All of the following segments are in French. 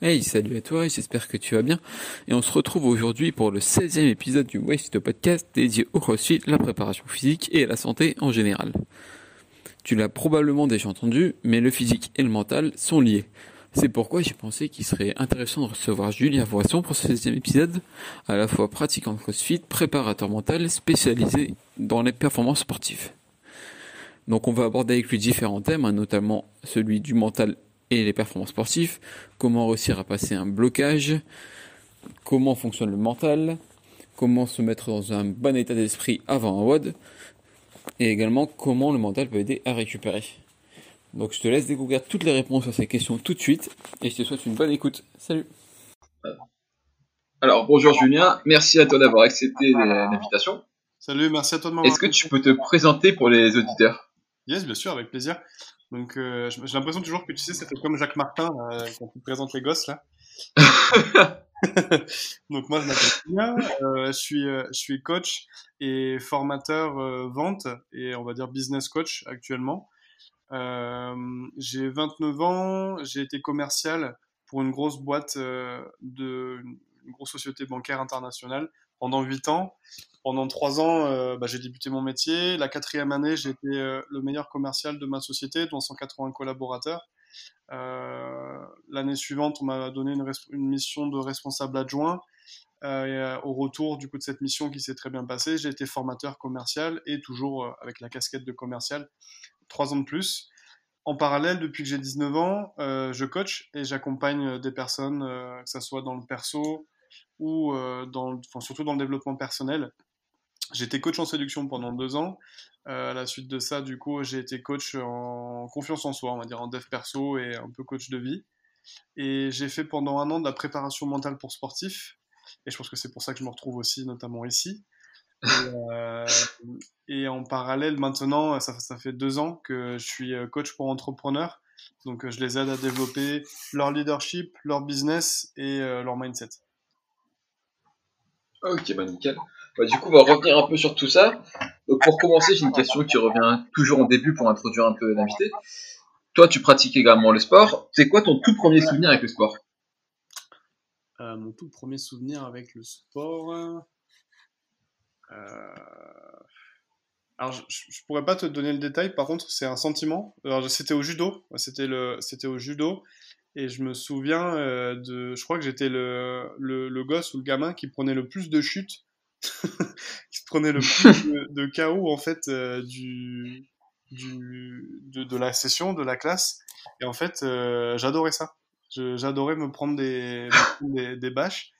Hey, salut à toi, j'espère que tu vas bien. Et on se retrouve aujourd'hui pour le 16e épisode du Waste Podcast dédié au crossfit, la préparation physique et à la santé en général. Tu l'as probablement déjà entendu, mais le physique et le mental sont liés. C'est pourquoi j'ai pensé qu'il serait intéressant de recevoir Julien Voisson pour ce 16e épisode, à la fois pratiquant de crossfit, préparateur mental spécialisé dans les performances sportives. Donc on va aborder avec lui différents thèmes, hein, notamment celui du mental et les performances sportives, comment réussir à passer un blocage, comment fonctionne le mental, comment se mettre dans un bon état d'esprit avant un WOD, et également comment le mental peut aider à récupérer. Donc je te laisse découvrir toutes les réponses à ces questions tout de suite, et je te souhaite une bonne écoute. Salut Alors bonjour Julien, merci à toi d'avoir accepté l'invitation. Salut, merci à toi de m'avoir. Est-ce que tu peux te présenter pour les auditeurs? Yes, bien sûr, avec plaisir. Donc, euh, j'ai l'impression toujours que tu sais, fait comme Jacques Martin euh, quand il présente les gosses là. Donc moi, je m'appelle Julien, euh, je suis euh, je suis coach et formateur euh, vente et on va dire business coach actuellement. j'ai 29 ans, j'ai été commercial pour une grosse boîte de une grosse société bancaire internationale pendant 8 ans. Pendant 3 ans, euh, bah, j'ai débuté mon métier. La quatrième année, j'ai été euh, le meilleur commercial de ma société, dont 180 collaborateurs. Euh, L'année suivante, on m'a donné une, mission de responsable adjoint. Au retour du coup de cette mission qui s'est très bien passée, j'ai été formateur commercial et toujours avec la casquette de commercial, trois ans de plus. En parallèle, depuis que j'ai 19 ans, je coach et j'accompagne des personnes, que ce soit dans le perso, ou dans, surtout dans le développement personnel. J'étais coach en séduction pendant deux ans. Euh, à la suite de ça, du coup, j'ai été coach en confiance en soi, on va dire en dev perso et un peu coach de vie. Et j'ai fait pendant un an de la préparation mentale pour sportifs. Et je pense que c'est pour ça que je me retrouve aussi, notamment ici. Et, euh, en parallèle, maintenant, ça, fait deux ans que je suis euh, coach pour entrepreneurs. Donc, je les aide à développer leur leadership, leur business et leur mindset. Ok, bah nickel. Bah, du coup, on va revenir un peu sur tout ça. Donc, pour commencer, j'ai une question qui revient toujours au début pour introduire un peu l'invité. Toi, tu pratiques également le sport. C'est quoi ton tout premier souvenir avec le sport? Euh, Mon tout premier souvenir avec le sport. Euh... Alors, je, je, pourrais pas te donner le détail. Par contre, c'est un sentiment. Alors, c'était au judo. C'était le, c'était au judo. Et je me souviens euh, de. Je crois que j'étais le, le, gosse ou le gamin qui prenait le plus de chutes, qui prenait le plus de, de KO en fait euh, du, du, de, de, la session, de la classe. Et en fait, euh, j'adorais ça. J'adorais me prendre des, des, des bâches.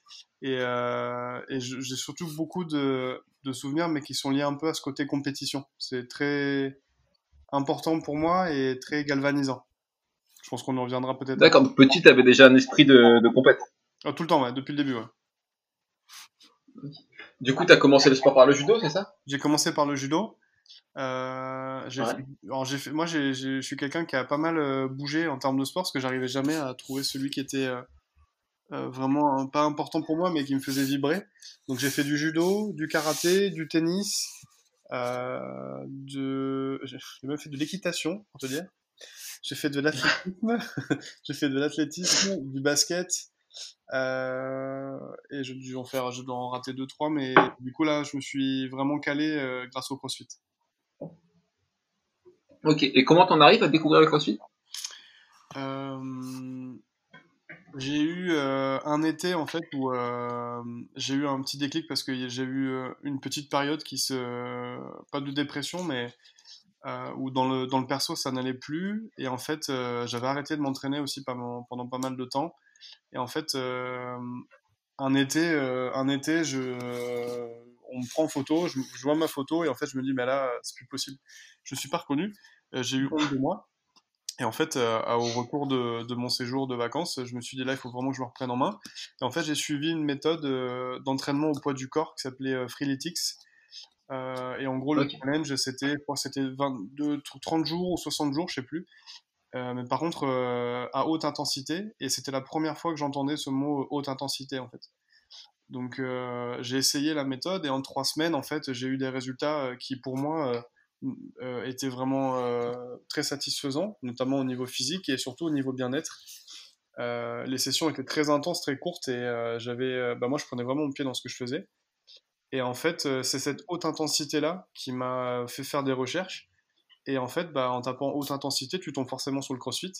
Et, euh, et j'ai surtout beaucoup de, de souvenirs, mais qui sont liés un peu à ce côté compétition. C'est très important pour moi et très galvanisant. Je pense qu'on en reviendra peut-être. D'accord, petit, tu avais déjà un esprit de, de compète. Oh, tout le temps, ouais, depuis le début, ouais. Du coup, tu as commencé le sport par le judo, c'est ça? J'ai commencé par le judo. Euh, j'ai ouais. fait, alors fait, moi, je suis quelqu'un qui a pas mal euh, bougé en termes de sport parce que j'arrivais jamais à trouver celui qui était euh, vraiment pas important pour moi, mais qui me faisait vibrer. Donc j'ai fait du judo, du karaté, du tennis, de, j'ai même fait de l'équitation, pour te dire. J'ai fait de l'athlétisme, j'ai fait de l'athlétisme, du basket, euh, et je dû en faire, je dois en rater deux trois, mais du coup là, je me suis vraiment calé euh, grâce au CrossFit. Ok. Et comment t'en arrives à découvrir le CrossFit? Euh, J'ai eu euh, un été en fait où j'ai eu un petit déclic parce que j'ai eu une petite période qui se, pas de dépression, mais euh, où dans le, dans le perso ça n'allait plus et en fait euh, j'avais arrêté de m'entraîner aussi pendant, pendant pas mal de temps et en fait euh, un été un été je on me prend en photo je, je, vois ma photo et en fait je me dis mais là c'est plus possible je me suis pas reconnu j'ai eu honte de moi et en fait au retour de, de, mon séjour de vacances je me suis dit là il faut vraiment que je me reprenne en main et en fait j'ai suivi une méthode d'entraînement au poids du corps qui s'appelait Freeletics euh, et en gros, okay. le challenge, c'était, c'était 22, 30 jours ou 60 jours, je sais plus. Euh, mais par contre, euh, à haute intensité. Et c'était la première fois que j'entendais ce mot haute intensité, en fait. Donc, euh, j'ai essayé la méthode et en trois semaines, en fait, j'ai eu des résultats qui, pour moi, étaient vraiment très satisfaisants, notamment au niveau physique et surtout au niveau bien-être. les sessions étaient très intenses, très courtes et j'avais, bah moi je prenais vraiment mon pied dans ce que je faisais. Et en fait, c'est cette haute intensité-là qui m'a fait faire des recherches. Et en fait, bah, en tapant haute intensité, tu tombes forcément sur le crossfit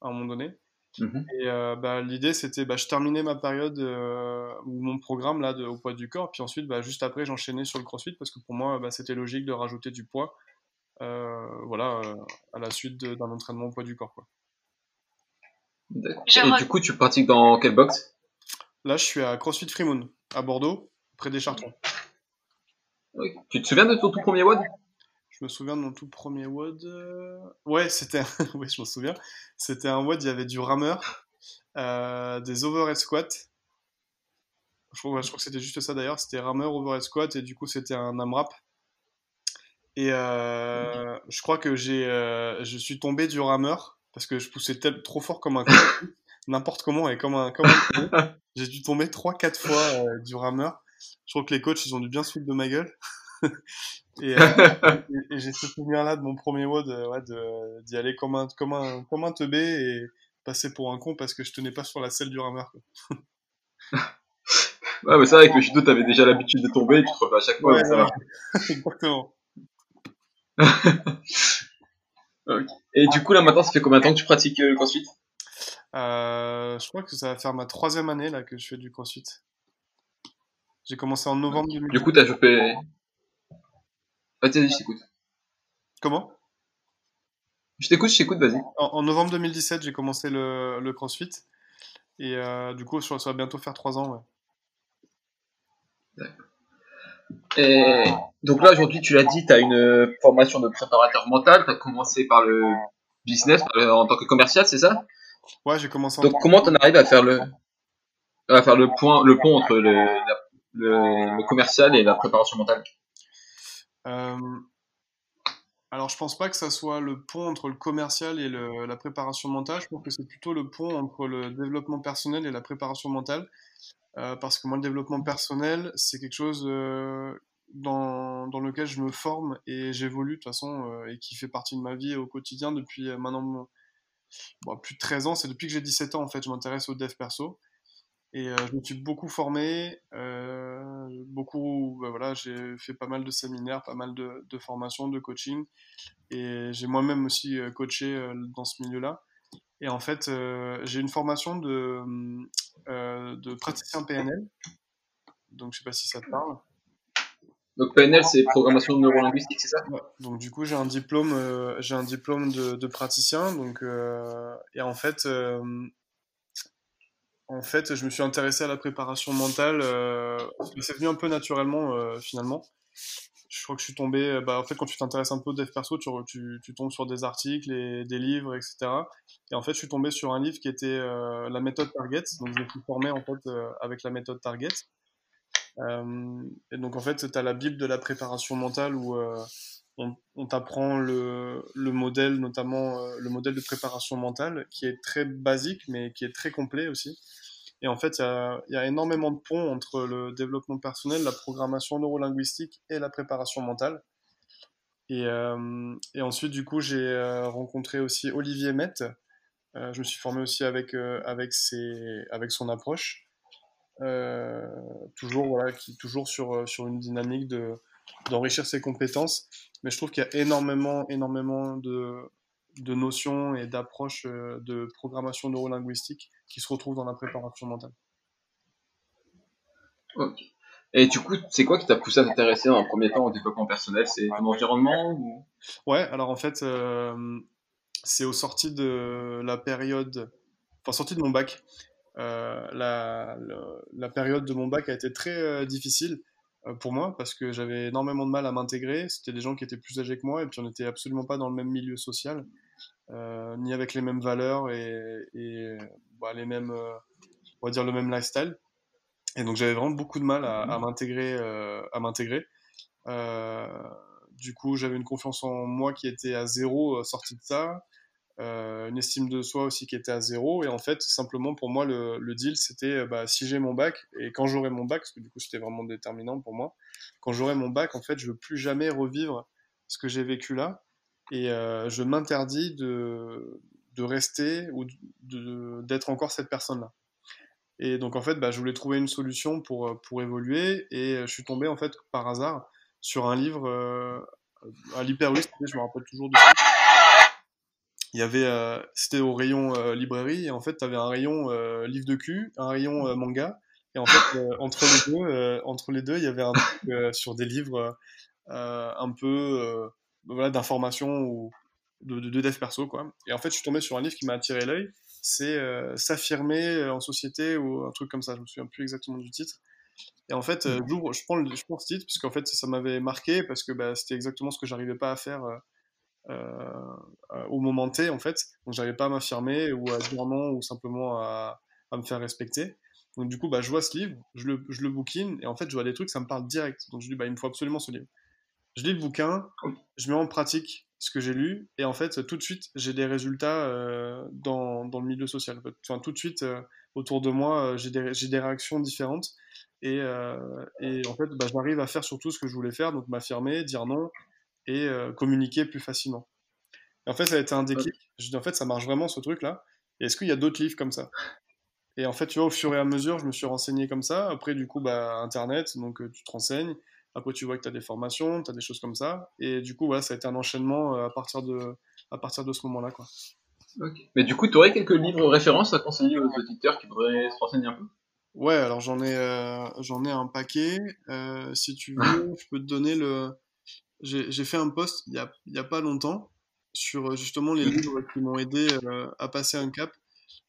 à un moment donné. Mhm. Et euh, bah, l'idée, c'était, bah, je terminais ma période euh, ou mon programme là de, au poids du corps, puis ensuite, bah, juste après, j'enchaînais sur le CrossFit parce que pour moi, bah, c'était logique de rajouter du poids, euh, voilà, à la suite d'un entraînement au poids du corps, quoi. Et du coup, tu pratiques dans quelle box Là, je suis à CrossFit Freemoon, à Bordeaux, près des Chartrons. Tu te souviens de ton tout premier WOD? Je me souviens de mon tout premier WOD. Euh, ouais, c'était. oui, je me souviens. C'était un WOD, il y avait du rameur, euh, des overhead squats. Je crois, je crois que c'était juste ça d'ailleurs. C'était rameur, overhead squat, et du coup, c'était un AMRAP. Et euh, je crois que j'ai, je suis tombé du rameur parce que je poussais trop fort comme un n'importe comment et comme un, comme un j'ai dû tomber 3-4 fois du rameur. Je crois que les coachs ils ont dû bien se de ma gueule. Euh, et, j'ai ce souvenir-là de mon premier WOD, euh, ouais, d'y aller comme un, comme, un, comme un teubé et passer pour un con parce que je tenais pas sur la selle du rameur. ouais, mais c'est vrai que le judo, t'avais déjà l'habitude de tomber et tu te refais à chaque fois. Ouais, ça Exactement. Et du coup, là, maintenant, ça fait combien de temps que tu pratiques euh, le crossfit? Euh, Je crois que ça va faire ma troisième année là que je fais du crossfit. J'ai commencé en novembre 2000. Du coup, t'as chopé, Vas-y, je t'écoute. Comment? Je t'écoute, je t'écoute, vas-y. En, novembre 2017, j'ai commencé le, CrossFit. Et euh, du coup, ça va bientôt faire 3 ans. D'accord. Et donc là, aujourd'hui, tu l'as dit, tu as une formation de préparateur mental. Tu as commencé par le business en tant que commercial, c'est ça? Ouais, j'ai commencé en Donc, comment tu en arrives à faire le, à faire le, point, le pont entre le, le commercial et la préparation mentale? Alors, je pense pas que ça soit le pont entre le commercial et la préparation mentale. Je pense que c'est plutôt le pont entre le développement personnel et la préparation mentale. Euh, parce que moi, le développement personnel, c'est quelque chose euh, dans, dans, lequel je me forme et j'évolue de toute façon et qui fait partie de ma vie au quotidien depuis maintenant plus de 13 ans. C'est depuis que j'ai 17 ans, en fait, je m'intéresse au dev perso. Et euh, je me suis beaucoup formé, euh, beaucoup, bah voilà, j'ai fait pas mal de séminaires, pas mal de, de formations, de coaching, et j'ai moi-même aussi euh, coaché dans ce milieu-là. Et en fait, j'ai une formation de, de praticien PNL, donc je sais pas si ça te parle. Donc PNL, c'est programmation neurolinguistique, c'est ça? Donc du coup, j'ai un diplôme, j'ai un diplôme de, de praticien, donc et en fait en fait, je me suis intéressé à la préparation mentale. Euh, c'est venu un peu naturellement, euh, finalement. Je crois que je suis tombé. Euh, bah, en fait, quand tu t'intéresses un peu au dev perso, tu, tu, tu, tombes sur des articles et des livres, etc. Et en fait, je suis tombé sur un livre qui était euh, la méthode Target. Donc, je me suis formé en fait euh, avec la méthode Target. et donc, en fait, tu as la bible de la préparation mentale où on, t'apprend le, le, modèle, notamment le modèle de préparation mentale, qui est très basique, mais qui est très complet aussi. Et en fait, il y a, énormément de ponts entre le développement personnel, la programmation neurolinguistique et la préparation mentale. Et, euh, ensuite, du coup, j'ai euh, rencontré aussi Olivier Met. Euh, je me suis formé aussi avec, avec, ses, avec son approche. toujours, voilà, toujours sur, sur une dynamique de, d'enrichir ses compétences. Mais je trouve qu'il y a énormément, énormément de, de notions et d'approches euh, de programmation neurolinguistique qui se retrouvent dans la préparation mentale. Ok. Et du coup, c'est quoi qui t'a poussé à t'intéresser dans un premier temps au développement personnel? C'est ton environnement ou... Ouais, alors en fait, euh, c'est au sorti de la période, enfin sortie de mon bac. Euh, la, la, période de mon bac a été très difficile pour moi parce que j'avais énormément de mal à m'intégrer. C'était des gens qui étaient plus âgés que moi et puis on n'était absolument pas dans le même milieu social, euh, ni avec les mêmes valeurs et, et bah, les mêmes, euh, on va dire le même lifestyle. Et donc j'avais vraiment beaucoup de mal à, à m'intégrer, euh, à m'intégrer. Euh, du coup, j'avais une confiance en moi qui était à zéro sortie de ça. Euh, une estime de soi aussi qui était à zéro. Et en fait, simplement pour moi, le, deal, c'était euh, bah, si j'ai mon bac et quand j'aurai mon bac, parce que du coup, c'était vraiment déterminant pour moi, quand j'aurai mon bac, en fait, je veux plus jamais revivre ce que j'ai vécu là. Et euh, je m'interdis de, de rester ou d'être encore cette personne-là. Et donc en fait, bah, je voulais trouver une solution pour, pour évoluer et je suis tombé en fait par hasard sur un livre euh, à l'Hyperwist, je me rappelle toujours de ça. Il y avait, euh, c'était au rayon euh, librairie et en fait, tu avais un rayon livre de cul, un rayon manga et en fait, entre les deux, entre les deux, il y avait un truc sur des livres un peu voilà d'information ou de, de, dev perso quoi. Et en fait, je suis tombé sur un livre qui m'a attiré l'œil. C'est s'affirmer en société ou un truc comme ça. Je me souviens plus exactement du titre. Et en fait, euh, je prends, le, je prends ce titre puisqu'en fait, ça m'avait marqué parce que bah, c'était exactement ce que j'arrivais pas à faire euh, euh, au moment T, en fait. Donc, j'arrivais pas à m'affirmer ou à dire non ou simplement à, à, me faire respecter. Donc, du coup, bah, je vois ce livre, je le, je le et en fait, je vois des trucs, ça me parle direct. Donc, je dis, bah, il me faut absolument ce livre. Je lis le bouquin, je mets en pratique ce que j'ai lu et en fait, tout de suite, j'ai des résultats dans, dans, le milieu social. Enfin, tout de suite, autour de moi, j'ai des, des réactions différentes et, euh, et en fait, bah, j'arrive à faire surtout ce que je voulais faire, donc m'affirmer, dire non et euh, communiquer plus facilement. Et en fait, ça a été un déclic. Je dis, en fait, ça marche vraiment ce truc-là. Et est-ce qu'il y a d'autres livres comme ça? Et en fait, tu vois, au fur et à mesure, je me suis renseigné comme ça. Après, du coup, bah, Internet, donc euh, tu te renseignes. Après, tu vois que tu as des formations, tu as des choses comme ça. Et du coup, voilà, ça a été un enchaînement à partir de, à partir de ce moment-là. Quoi. Mais du coup, tu aurais quelques livres références à conseiller aux auditeurs qui voudraient se renseigner un peu? Ouais, alors j'en ai, euh, j'en ai un paquet. Euh, si tu veux, je peux te donner le. J'ai fait un post il y a, pas longtemps sur euh, justement les livres qui m'ont aidé à passer un cap,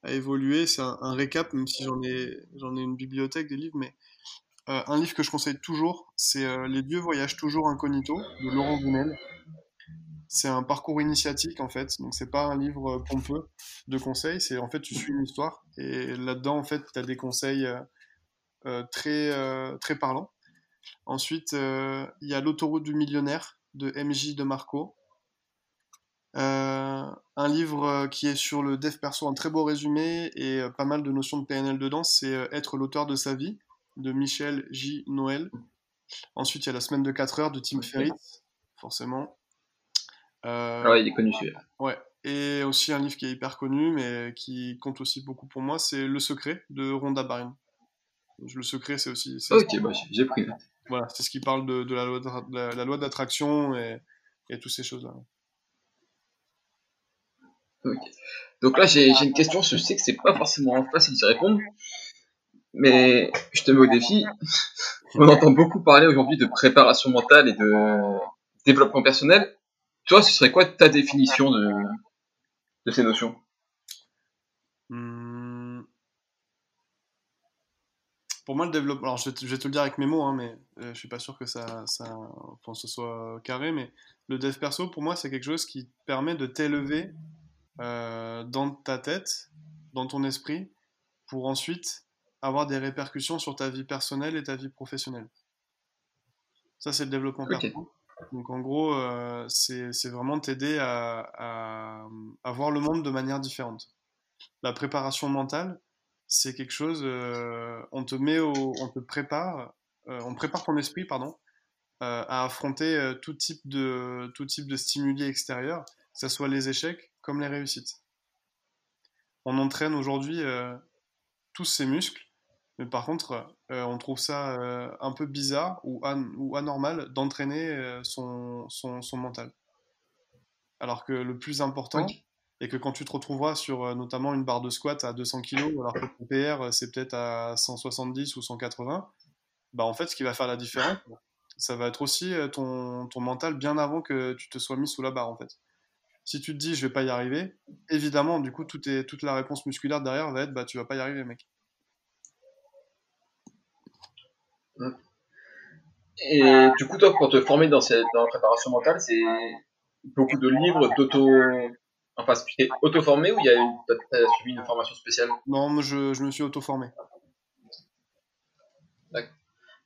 à évoluer. C'est un, récap, même si j'en ai, une bibliothèque des livres, mais un livre que je conseille toujours, c'est Les dieux voyagent toujours incognito de Laurent Gounel. C'est un parcours initiatique en fait, donc c'est pas un livre pompeux de conseils, c'est en fait tu suis une histoire et là-dedans en fait tu as des conseils euh, euh, très, euh, très parlants. Ensuite, il y a L'autoroute du millionnaire de MJ de Marco. un livre qui est sur le dev perso, un très beau résumé et pas mal de notions de PNL dedans, c'est Être l'auteur de sa vie de Michel J. Noël. Ensuite, il y a La semaine de 4 heures de Tim Ferriss, forcément. Euh, ah ouais, il est connu celui-là. Ouais. Et aussi un livre qui est hyper connu, mais qui compte aussi beaucoup pour moi, c'est Le Secret de Rhonda Byrne. Le Secret, c'est aussi. Ok, bah, j'ai pris. Voilà, c'est ce qui parle de, la loi d'attraction et, toutes ces choses-là. Donc là, j'ai une question. Je sais que c'est pas forcément facile d'y répondre, mais je te mets au défi. On entend beaucoup parler aujourd'hui de préparation mentale et de développement personnel. Toi, ce serait quoi ta définition de ces notions? Pour moi, le développement. Alors, je vais, te, le dire avec mes mots, hein, mais euh, je suis pas sûr que ça, ça enfin, ce soit carré. Mais le dev perso, pour moi, c'est quelque chose qui permet de t'élever euh, dans ta tête, dans ton esprit, pour ensuite avoir des répercussions sur ta vie personnelle et ta vie professionnelle. Ça, c'est le développement perso. Donc en gros, euh, c'est vraiment t'aider à, à, voir le monde de manière différente. La préparation mentale, c'est quelque chose, euh, on te met au, on te prépare, euh, on prépare ton esprit, pardon, à affronter tout type de stimuli extérieurs, que ce soit les échecs comme les réussites. On entraîne aujourd'hui tous ces muscles mais par contre, euh, on trouve ça euh, un peu bizarre ou, anormal d'entraîner euh, son, mental. Alors que le plus important, est que quand tu te retrouveras sur notamment une barre de squat à 200 kg, alors que ton PR c'est peut-être à 170 ou 180, bah en fait, ce qui va faire la différence, ça va être aussi ton, ton mental bien avant que tu te sois mis sous la barre en fait. Si tu te dis je vais pas y arriver, évidemment, du coup, toute la réponse musculaire derrière va être bah tu vas pas y arriver, mec. Et du coup, toi, pour te former dans, cette, dans la préparation mentale, c'est beaucoup de livres d'auto. Enfin, es auto-formé ou il y a as suivi une formation spéciale Non, moi je, je, me suis auto-formé. D'accord.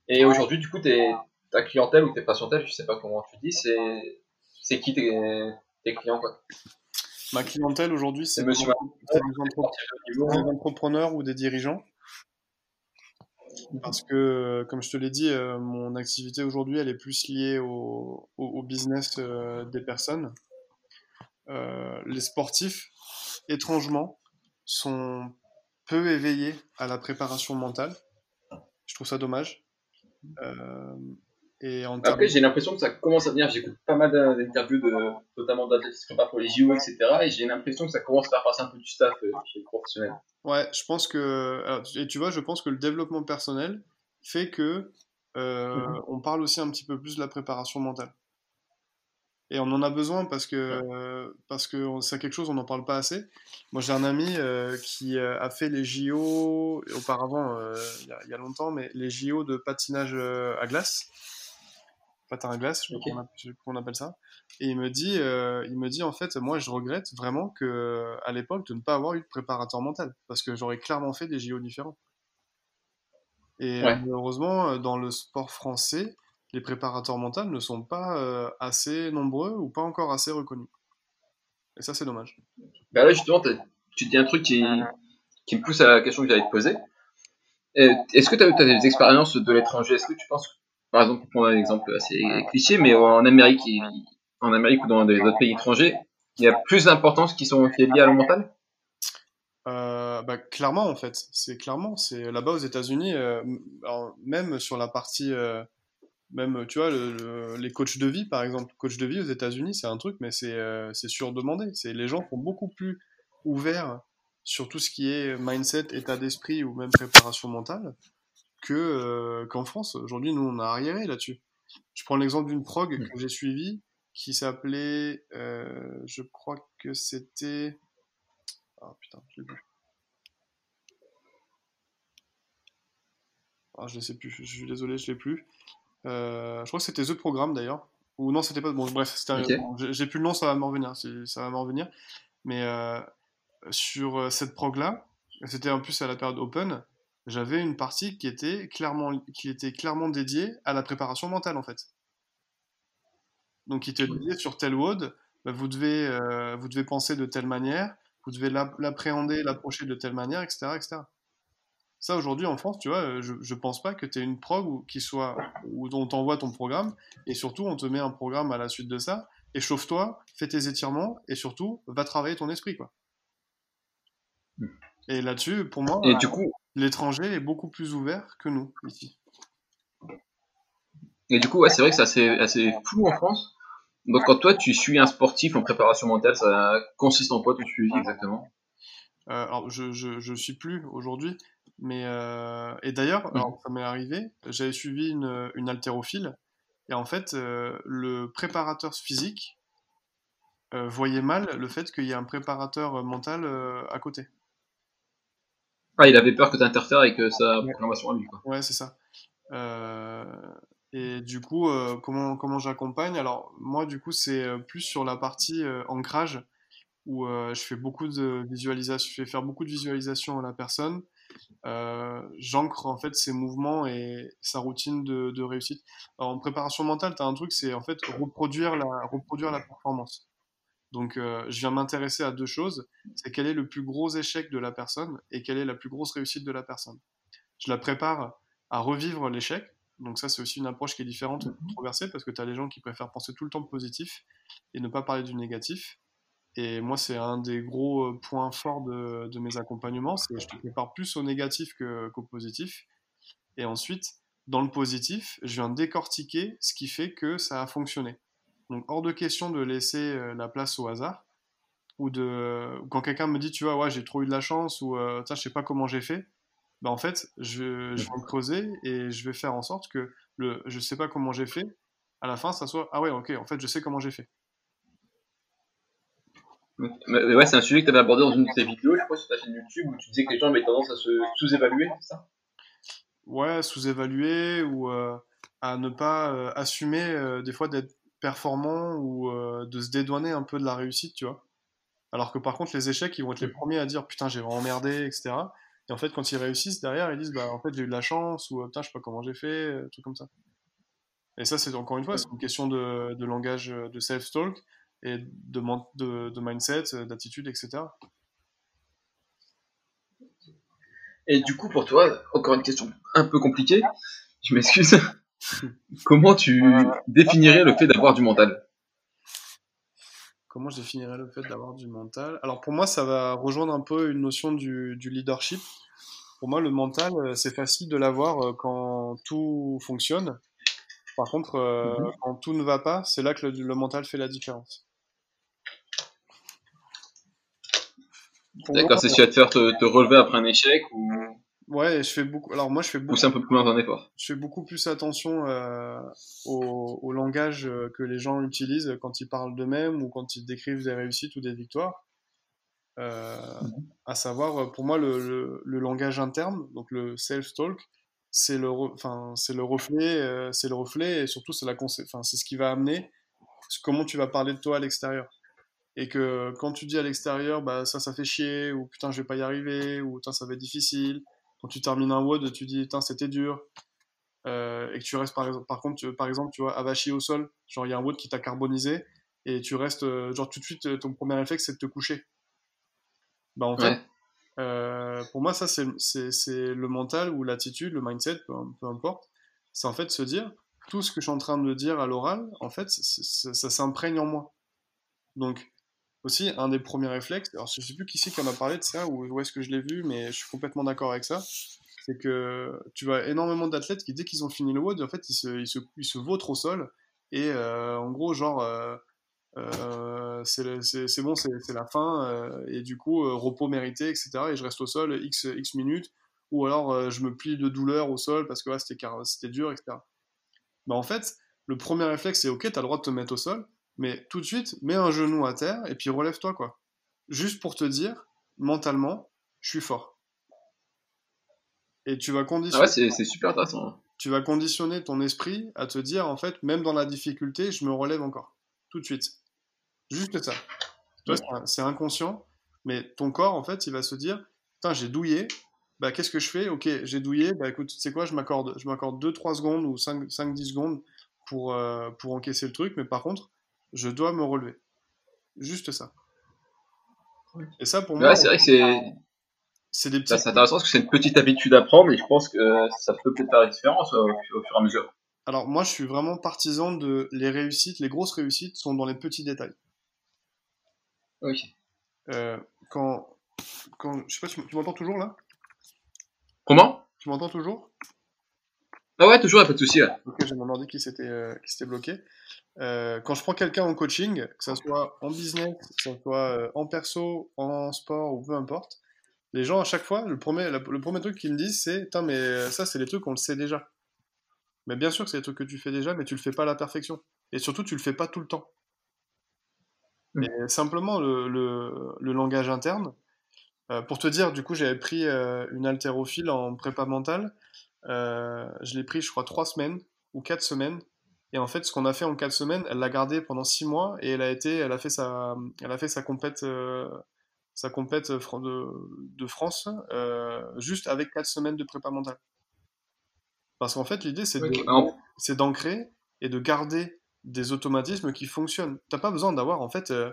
Et aujourd'hui, du coup, ta clientèle ou tes patientèles, je sais pas comment tu dis, c'est, c'est qui tes, tes clients quoi? Ma clientèle aujourd'hui, c'est des, des entrepreneurs ou des dirigeants parce que, comme je te l'ai dit, euh, mon activité aujourd'hui, elle est plus liée au, au, business euh, des personnes. Euh, les sportifs, étrangement, sont peu éveillés à la préparation mentale. Je trouve ça dommage. Euh, et en Après, j'ai l'impression que ça commence à venir. J'écoute pas mal d'interviews, de, notamment d'athlètes qui pour les JO, etc. Et j'ai l'impression que ça commence à faire passer un peu du staff euh, chez les professionnels. Ouais, je pense que. Alors, et tu vois, je pense que le développement personnel fait que euh, mhm. on parle aussi un petit peu plus de la préparation mentale. Et on en a besoin parce que parce que c'est quelque chose on n'en parle pas assez. Moi j'ai un ami euh, qui euh, a fait les JO auparavant il y, a longtemps, mais les JO de patinage à glace, patin à glace, je sais pas qu'on appelle ça. Et il me dit il me dit en fait moi je regrette vraiment que à l'époque de ne pas avoir eu de préparateur mental parce que j'aurais clairement fait des JO différents. Et malheureusement, dans le sport français, les préparateurs mentaux ne sont pas euh, assez nombreux ou pas encore assez reconnus. Et ça, c'est dommage. Bah là, justement, tu dis un truc qui, qui, me pousse à la question que j'allais te poser. Est-ce que tu as, as, des expériences de l'étranger? Est-ce que tu penses, par exemple, pour prendre un exemple assez cliché, mais en Amérique, en Amérique ou dans d'autres pays étrangers, il y a plus d'importance qui sont liées à le mental? Euh, bah, clairement en fait, c'est clairement, c'est là-bas aux États-Unis, euh, même sur la partie, euh, même tu vois, les coachs de vie par exemple, coach de vie aux États-Unis, c'est un truc, mais c'est c'est surdemandé. C'est les gens sont beaucoup plus ouverts sur tout ce qui est mindset, état d'esprit ou même préparation mentale que qu'en France. Aujourd'hui, nous on a arriéré là-dessus. Je prends l'exemple d'une prog mmh. que j'ai suivie qui s'appelait, je crois que c'était ah putain, je l'ai plus. Ah, je ne sais plus, je suis désolé, je l'ai plus. Euh, je crois que c'était The Programme d'ailleurs. Ou non, c'était pas. Bon, bref, c'était j'ai plus le nom, ça va m'en revenir. Ça va m'en revenir. Mais euh, sur euh, cette prog-là, c'était en plus à la période Open, j'avais une partie qui était, clairement, qui était clairement dédiée à la préparation mentale en fait. Donc, il te disait sur tel WOD, bah, vous, devez, vous devez penser de telle manière, vous devez l'appréhender, l'approcher de telle manière, etc. etc. Ça, aujourd'hui, en France, tu vois, euh, je, je pense pas que tu aies une prog où, qui soit, où on t'envoie ton programme, et surtout, on te met un programme à la suite de ça, échauffe-toi, fais tes étirements, et surtout, va travailler ton esprit, quoi. Hmm. Et là-dessus, pour moi, et du coup, l'étranger est beaucoup plus ouvert que nous, ici. Et du coup, ouais, c'est vrai que c'est assez, assez flou en France. Donc quand toi tu suis un sportif en préparation mentale, ça consiste en quoi ton suivi exactement? Euh, Alors je, je, suis plus aujourd'hui, mais euh, et d'ailleurs, mmh. ça m'est arrivé, j'avais suivi une, une haltérophile et en fait euh, le préparateur physique voyait mal le fait qu'il y ait un préparateur mental à côté. Ah, il avait peur que tu interfères avec sa programmation à lui. Quoi. Ouais, c'est ça. Et du coup, euh, comment, comment j'accompagne? Alors, moi, du coup, c'est euh, plus sur la partie euh, ancrage, où je fais beaucoup de visualisation, je fais faire beaucoup de visualisation à la personne. J'ancre en fait ses mouvements et sa routine de, de réussite. Alors, en préparation mentale, tu as un truc, c'est en fait reproduire la, reproduire la performance. Donc, je viens m'intéresser à deux choses. C'est quel est le plus gros échec de la personne et quelle est la plus grosse réussite de la personne. Je la prépare à revivre l'échec donc ça, c'est aussi une approche qui est différente, mhm. controversée, parce que tu as les gens qui préfèrent penser tout le temps positif et ne pas parler du négatif. Et moi, c'est un des gros euh, points forts de, mes accompagnements, c'est je te prépare plus au négatif qu'au positif. Et ensuite, dans le positif, je viens décortiquer ce qui fait que ça a fonctionné. Donc hors de question de laisser euh, la place au hasard, ou de quand quelqu'un me dit, tu vois, ouais, j'ai trop eu de la chance, ou euh, je sais pas comment j'ai fait, bah en fait, je, je, vais me creuser et je vais faire en sorte que le je sais pas comment j'ai fait, à la fin, ça soit ah ouais, ok, en fait, je sais comment j'ai fait. Ouais, c'est un sujet que tu avais abordé dans une de tes vidéos, je crois, sur ta chaîne YouTube, où tu disais que les gens avaient tendance à se sous-évaluer, c'est ça? Ouais, sous-évaluer ou euh, à ne pas euh, assumer euh, des fois d'être performant ou de se dédouaner un peu de la réussite, tu vois. Alors que par contre, les échecs, ils vont être les premiers à dire putain, j'ai vraiment merdé, etc. Et en fait, quand ils réussissent, derrière, ils disent bah en fait j'ai eu de la chance ou putain je sais pas comment j'ai fait, truc comme ça. Et ça, c'est encore une fois, c'est une question de, de langage de self-talk et de, de, de mindset, euh, d'attitude, etc. Et du coup, pour toi, encore une question un peu compliquée, je m'excuse. Comment tu définirais le fait d'avoir du mental? Comment je définirais le fait d'avoir du mental? Alors pour moi, ça va rejoindre un peu une notion du, du leadership. Pour moi, le mental, euh, c'est facile de l'avoir euh, quand tout fonctionne. Par contre, euh, Mhm. quand tout ne va pas, c'est là que le, le mental fait la différence. Pour moi, D'accord, c'est ce qui va te faire te, te relever après un échec ou, ouais, je fais beaucoup. Alors moi, je fais ou beaucoup. c'est un peu plus loin d'un effort. je fais beaucoup plus attention euh, au, au langage euh, que les gens utilisent quand ils parlent d'eux-mêmes ou quand ils décrivent des réussites ou des victoires. Euh, à savoir, euh, pour moi, le, le, le langage interne, donc le self-talk, c'est le, re- enfin, c'est le reflet, euh, c'est le reflet et surtout c'est la enfin, c'est ce qui va amener comment tu vas parler de toi à l'extérieur. Et que quand tu dis à l'extérieur, bah ça, ça fait chier, ou putain, je vais pas y arriver, ou putain, ça va être difficile. Quand tu termines un WOD, tu dis, putain, c'était dur. Euh, et que tu restes, par, contre, tu- par exemple, tu vois, avachi au sol, genre il y a un WOD qui t'a carbonisé, et tu restes, euh, genre tout de suite, ton premier réflexe, c'est de te coucher. Bah en fait, Ouais. euh, pour moi, ça, c'est le mental ou l'attitude, le mindset, peu, peu importe. C'est en fait se dire, tout ce que je suis en train de dire à l'oral, en fait, c'est- ça s'imprègne en moi. Donc, aussi, un des premiers réflexes, alors je sais plus qui c'est qui en a parlé de ça, ou où est-ce que je l'ai vu, mais je suis complètement d'accord avec ça, c'est que tu vois énormément d'athlètes qui, dès qu'ils ont fini le WOD, en fait, ils se, ils se, ils se vautrent au sol, et euh, en gros, genre, euh, euh, c'est bon, c'est la fin, euh, et du coup, repos mérité, etc., et je reste au sol X, X minutes, ou alors je me plie de douleur au sol parce que ouais, c'était dur, etc. Bah, en fait, le premier réflexe, c'est ok, t'as le droit de te mettre au sol, mais tout de suite, mets un genou à terre et puis relève-toi, quoi. Juste pour te dire, mentalement, je suis fort. Et tu vas Ah conditionner, ouais, c'est c'est super intéressant. hein. tu vas conditionner ton esprit à te dire, en fait, même dans la difficulté, je me relève encore. Tout de suite. Juste ça. C'est c'est inconscient, mais ton corps, en fait, il va se dire, putain, j'ai douillé, bah qu'est-ce que je fais? Ok, j'ai douillé, bah écoute, tu sais quoi, je m'accorde je m'accorde 2-3 secondes ou 5-10 secondes pour, euh, pour encaisser le truc, mais par contre, je dois me relever. Juste ça. Et ça, pour Mais moi, ouais, c'est vrai que c'est c'est des petits... ça, c'est intéressant parce que c'est une petite habitude à prendre et je pense que ça peut peut-être faire la différence euh, au, fur et à mesure. Alors moi, je suis vraiment partisan de les réussites, les grosses réussites sont dans les petits détails. Oui. Euh, quand, quand, je sais pas, tu, tu m'entends toujours là? Comment? Tu m'entends toujours? Ah ouais, toujours, y a pas de souci. ouais. Ok, j'ai mon ordi qui s'était euh, qui s'était bloqué. Euh, quand je prends quelqu'un en coaching, que ce soit en business, que ce soit euh, en perso, en sport ou peu importe, les gens à chaque fois, le premier, la- le premier truc qu'ils me disent, c'est mais euh, ça, c'est les trucs qu'on le sait déjà. Mais bien sûr que c'est des trucs que tu fais déjà, mais tu le fais pas à la perfection. Et surtout, tu le fais pas tout le temps. Mm. Et simplement, le, le, le langage interne, euh, pour te dire, du coup, j'avais pris euh, une haltérophile en prépa mentale. Euh, je l'ai pris, je crois, trois semaines ou quatre semaines. Et en fait, ce qu'on a fait en quatre semaines, elle l'a gardé pendant six mois et elle a été, elle a fait sa, elle a fait sa compète, euh, sa compète fran- de, de France euh, juste avec quatre semaines de prépa mentale. Parce qu'en fait, l'idée, c'est d'ancrer et de garder des automatismes qui fonctionnent. T'as pas besoin d'avoir en fait euh,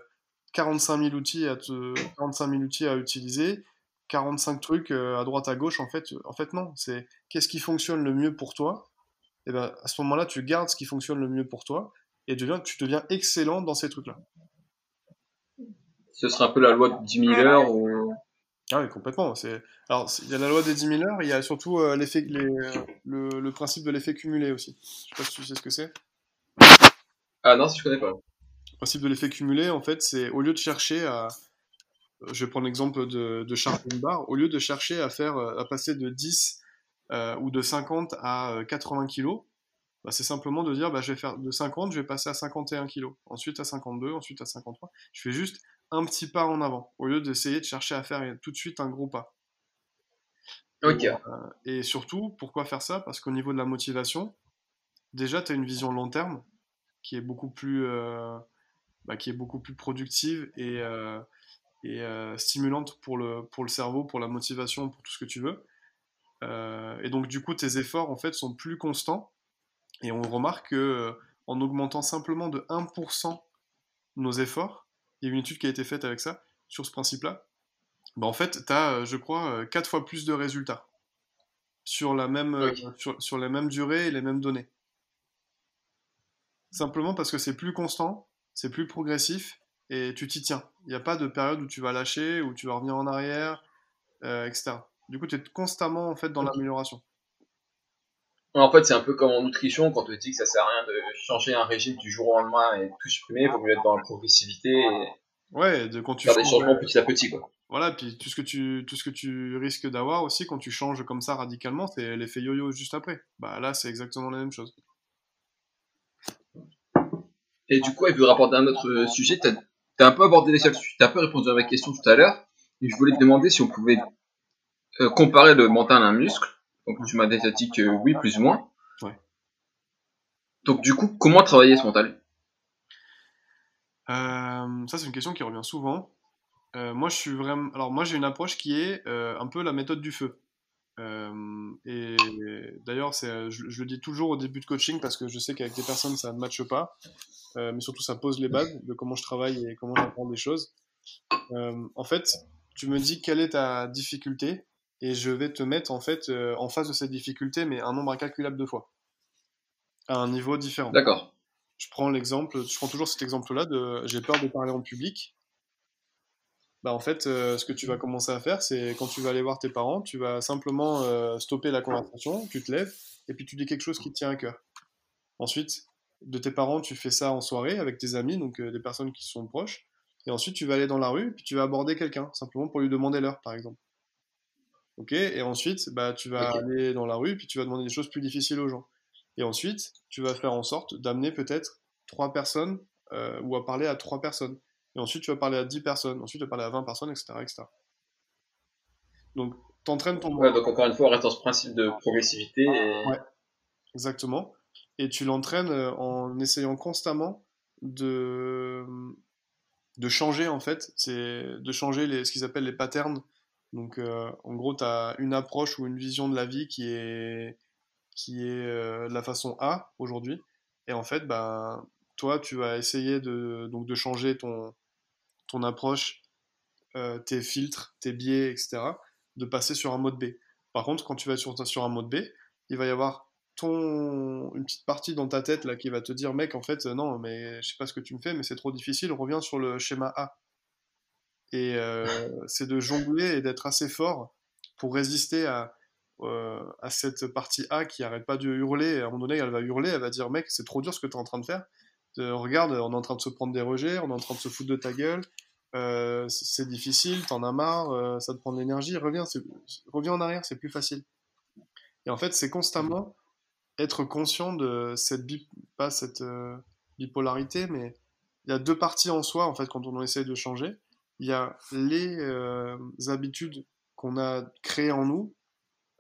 45 000 outils à te, 45 000 outils à utiliser, 45 trucs euh, à droite à gauche. En fait, en fait non. C'est qu'est-ce qui fonctionne le mieux pour toi. Et ben à ce moment-là, tu gardes ce qui fonctionne le mieux pour toi et deviens, tu deviens excellent dans ces trucs-là. ce serait un peu la loi de 10 000 heures ou... Ah oui, complètement. Alors il y a la loi des 10 000 heures, il y a surtout euh, l'effet, les, euh, le, le principe de l'effet cumulé aussi. Je sais pas si tu sais ce que c'est. Ah non, si je connais pas. Le principe de l'effet cumulé, en fait, c'est au lieu de chercher à. Je vais prendre l'exemple de, de charger une barre. Au lieu de chercher à faire à passer de 10 euh, ou de 50 à euh, 80 kilos, bah, c'est simplement de dire bah, je vais faire de 50, je vais passer à 51 kilos, ensuite à 52, ensuite à 53. Je fais juste un petit pas en avant, au lieu d'essayer de chercher à faire tout de suite un gros pas. Ok. Et, euh, et surtout, pourquoi faire ça? Parce qu'au niveau de la motivation, déjà, tu as une vision long terme qui est beaucoup plus, euh, bah, qui est beaucoup plus productive et, euh, et euh, stimulante pour le, pour le cerveau, pour la motivation, pour tout ce que tu veux. Euh, et donc, du coup, tes efforts, en fait, sont plus constants. Et on remarque que euh, en augmentant simplement de 1% nos efforts, il y a une étude qui a été faite avec ça, sur ce principe-là, bah, en fait, tu as, je crois, 4 fois plus de résultats sur la même, euh, sur, sur la même durée et les mêmes données. Simplement parce que c'est plus constant, c'est plus progressif, et tu t'y tiens. Il n'y a pas de période où tu vas lâcher, où tu vas revenir en arrière, euh, etc. Du coup, tu es constamment en fait dans l'amélioration. En fait, c'est un peu comme en nutrition, quand on te dit que ça sert à rien de changer un régime du jour au lendemain et tout supprimer, il vaut mieux être dans la progressivité et Ouais, de quand tu faire des changements petit à petit. Quoi. Voilà, puis tout ce que tu, tout ce que tu risques d'avoir aussi quand tu changes comme ça radicalement, c'est l'effet yo-yo juste après. Bah là, c'est exactement la même chose. Et du coup, et puis rapporter un autre euh, sujet, tu as, un peu abordé les tu as un peu répondu à ma question tout à l'heure, et je voulais te demander si on pouvait euh, comparer le mental à un muscle. Donc tu m'as déjà dit que oui, plus ou moins. Ouais. Donc du coup, comment travailler ce mental? Euh, ça, c'est une question qui revient souvent. Euh, moi, je suis vraiment. Alors, moi, j'ai une approche qui est un peu la méthode du feu. Et d'ailleurs, je, je le dis toujours au début de coaching parce que je sais qu'avec des personnes, ça ne matche pas. Mais surtout, ça pose les bases de comment je travaille et comment j'apprends des choses. En fait, tu me dis quelle est ta difficulté et je vais te mettre en fait euh, en face de cette difficulté, mais un nombre incalculable de fois, à un niveau différent. D'accord. Je prends l'exemple, je prends toujours cet exemple-là de j'ai peur de parler en public. Bah en fait, euh, ce que tu vas commencer à faire, c'est quand tu vas aller voir tes parents, tu vas simplement euh, stopper la conversation, tu te lèves et puis tu dis quelque chose qui te tient à cœur. Ensuite, de tes parents, tu fais ça en soirée avec tes amis, donc des personnes qui sont proches. Et ensuite, tu vas aller dans la rue, puis tu vas aborder quelqu'un, simplement pour lui demander l'heure, par exemple. Ok Et ensuite, bah, tu vas Ok. aller dans la rue, puis tu vas demander des choses plus difficiles aux gens. Et ensuite, tu vas faire en sorte d'amener peut-être trois personnes euh, ou à parler à trois personnes. Et ensuite, tu vas parler à 10 personnes. Ensuite, tu vas parler à 20 personnes, etc. etc. Donc, t'entraînes ton Ouais, donc encore une fois, on reste dans ce principe de progressivité. Et... Ouais. Exactement. Et tu l'entraînes euh, en essayant constamment de, de changer, en fait. C'est de changer les, ce qu'ils appellent les patterns. Donc, euh, en gros, tu as une approche ou une vision de la vie qui est, qui est euh, de la façon A aujourd'hui. Et en fait, bah, toi, tu vas essayer de, donc de changer ton, ton approche, euh, tes filtres, tes biais, etc., de passer sur un mode B. Par contre, quand tu vas sur, sur un mode B, il va y avoir ton, une petite partie dans ta tête là qui va te dire, mec, en fait, non, mais je sais pas ce que tu me fais, mais c'est trop difficile, reviens sur le schéma A. Et euh, c'est de jongler et d'être assez fort pour résister à, euh, à cette partie A qui arrête pas de hurler. Et à un moment donné, elle va hurler, elle va dire, mec, c'est trop dur ce que tu es en train de faire. Euh, regarde, on est en train de se prendre des rejets, on est en train de se foutre de ta gueule. C'est difficile, t'en as marre, ça te prend de l'énergie, reviens, reviens en arrière, c'est plus facile. Et en fait, c'est constamment être conscient de cette bi- pas cette bipolarité, mais il y a deux parties en soi en fait quand on essaie de changer. Il y a les euh, habitudes qu'on a créées en nous,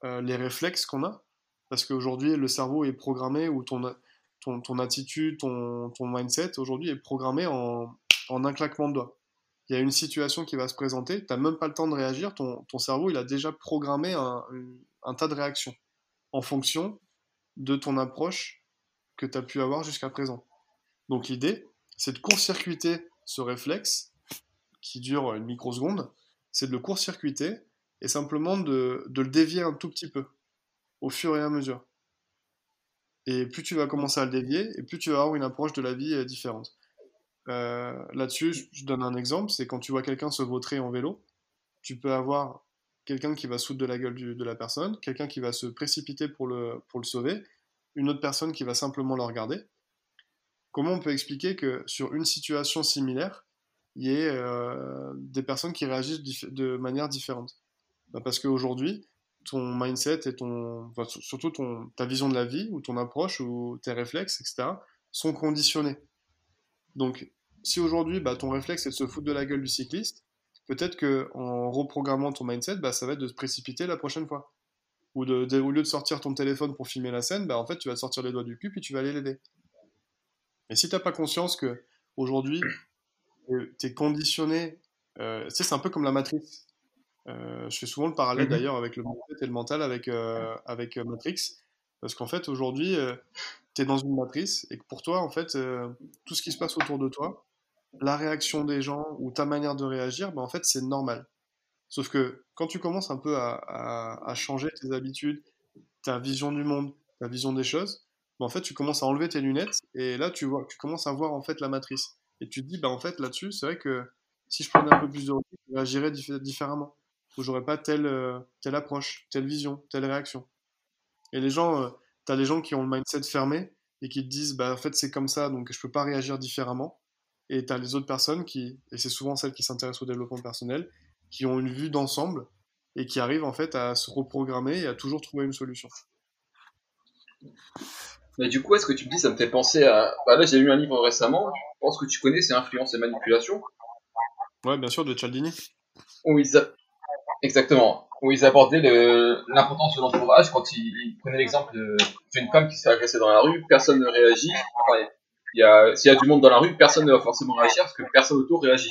euh, les réflexes qu'on a, parce qu'aujourd'hui le cerveau est programmé ou ton ton, ton attitude, ton, ton mindset aujourd'hui est programmé en, en un claquement de doigts. Il y a une situation qui va se présenter, tu n'as même pas le temps de réagir, ton, ton cerveau il a déjà programmé un, un tas de réactions en fonction de ton approche que tu as pu avoir jusqu'à présent. Donc l'idée, c'est de court-circuiter ce réflexe qui dure une microseconde, c'est de le court-circuiter et simplement de, le dévier un tout petit peu au fur et à mesure. Et plus tu vas commencer à le dévier, et plus tu vas avoir une approche de la vie euh, différente. Euh, Là-dessus, je- donne un exemple, c'est quand tu vois quelqu'un se vautrer en vélo, tu peux avoir quelqu'un qui va souder de la gueule de la personne, quelqu'un qui va se précipiter pour le, pour le sauver, une autre personne qui va simplement le regarder. Comment on peut expliquer que sur une situation similaire, il y ait euh, des personnes qui réagissent de manière différente Bah, Parce qu'aujourd'hui, ton mindset et ton, surtout ton, ta vision de la vie, ou ton approche, ou tes réflexes, etc., sont conditionnés. Donc, si aujourd'hui, bah, ton réflexe est de se foutre de la gueule du cycliste, peut-être que en reprogrammant ton mindset, bah, ça va être de se précipiter la prochaine fois. Ou de, au lieu de sortir ton téléphone pour filmer la scène, bah, en fait, tu vas sortir les doigts du cul puis tu vas aller l'aider. Et si t'as pas conscience que aujourd'hui, tu es conditionné, euh, tu sais, c'est un peu comme la matrice. Euh, je fais souvent le parallèle Mhm. d'ailleurs avec le mindset et le mental avec, euh, avec euh, Matrix. Parce qu'en fait, aujourd'hui, tu es dans une matrice et que pour toi, en fait, euh, tout ce qui se passe autour de toi, la réaction des gens ou ta manière de réagir, ben, en fait, c'est normal. Sauf que quand tu commences un peu à, à- à changer tes habitudes, ta vision du monde, ta vision des choses, ben, en fait, tu commences à enlever tes lunettes et là, tu vois, tu commences à voir en fait la matrice. Et tu te dis, bah, en fait, là-dessus, c'est vrai que si je prenais un peu plus de recul, je réagirais différemment. Ou j'aurais pas telle, euh, telle approche, telle vision, telle réaction. Et les gens, euh, tu as des gens qui ont le mindset fermé et qui te disent, bah, en fait, c'est comme ça, donc je peux pas réagir différemment. Et tu as les autres personnes qui, et c'est souvent celles qui s'intéressent au développement personnel, qui ont une vue d'ensemble et qui arrivent en fait à se reprogrammer et à toujours trouver une solution. Mais du coup, est-ce que tu me dis, ça me fait penser à. Bah là, j'ai lu un livre récemment, je pense que tu connais, c'est Influence et Manipulation. Ouais, bien sûr, de Cialdini. Oui, exactement. Où ils abordaient l'importance de l'entourage quand ils, prenaient l'exemple d'une femme qui s'est agressée dans la rue, personne ne réagit. Enfin, il y a, s'il y a du monde dans la rue, personne ne va forcément réagir parce que personne autour réagit.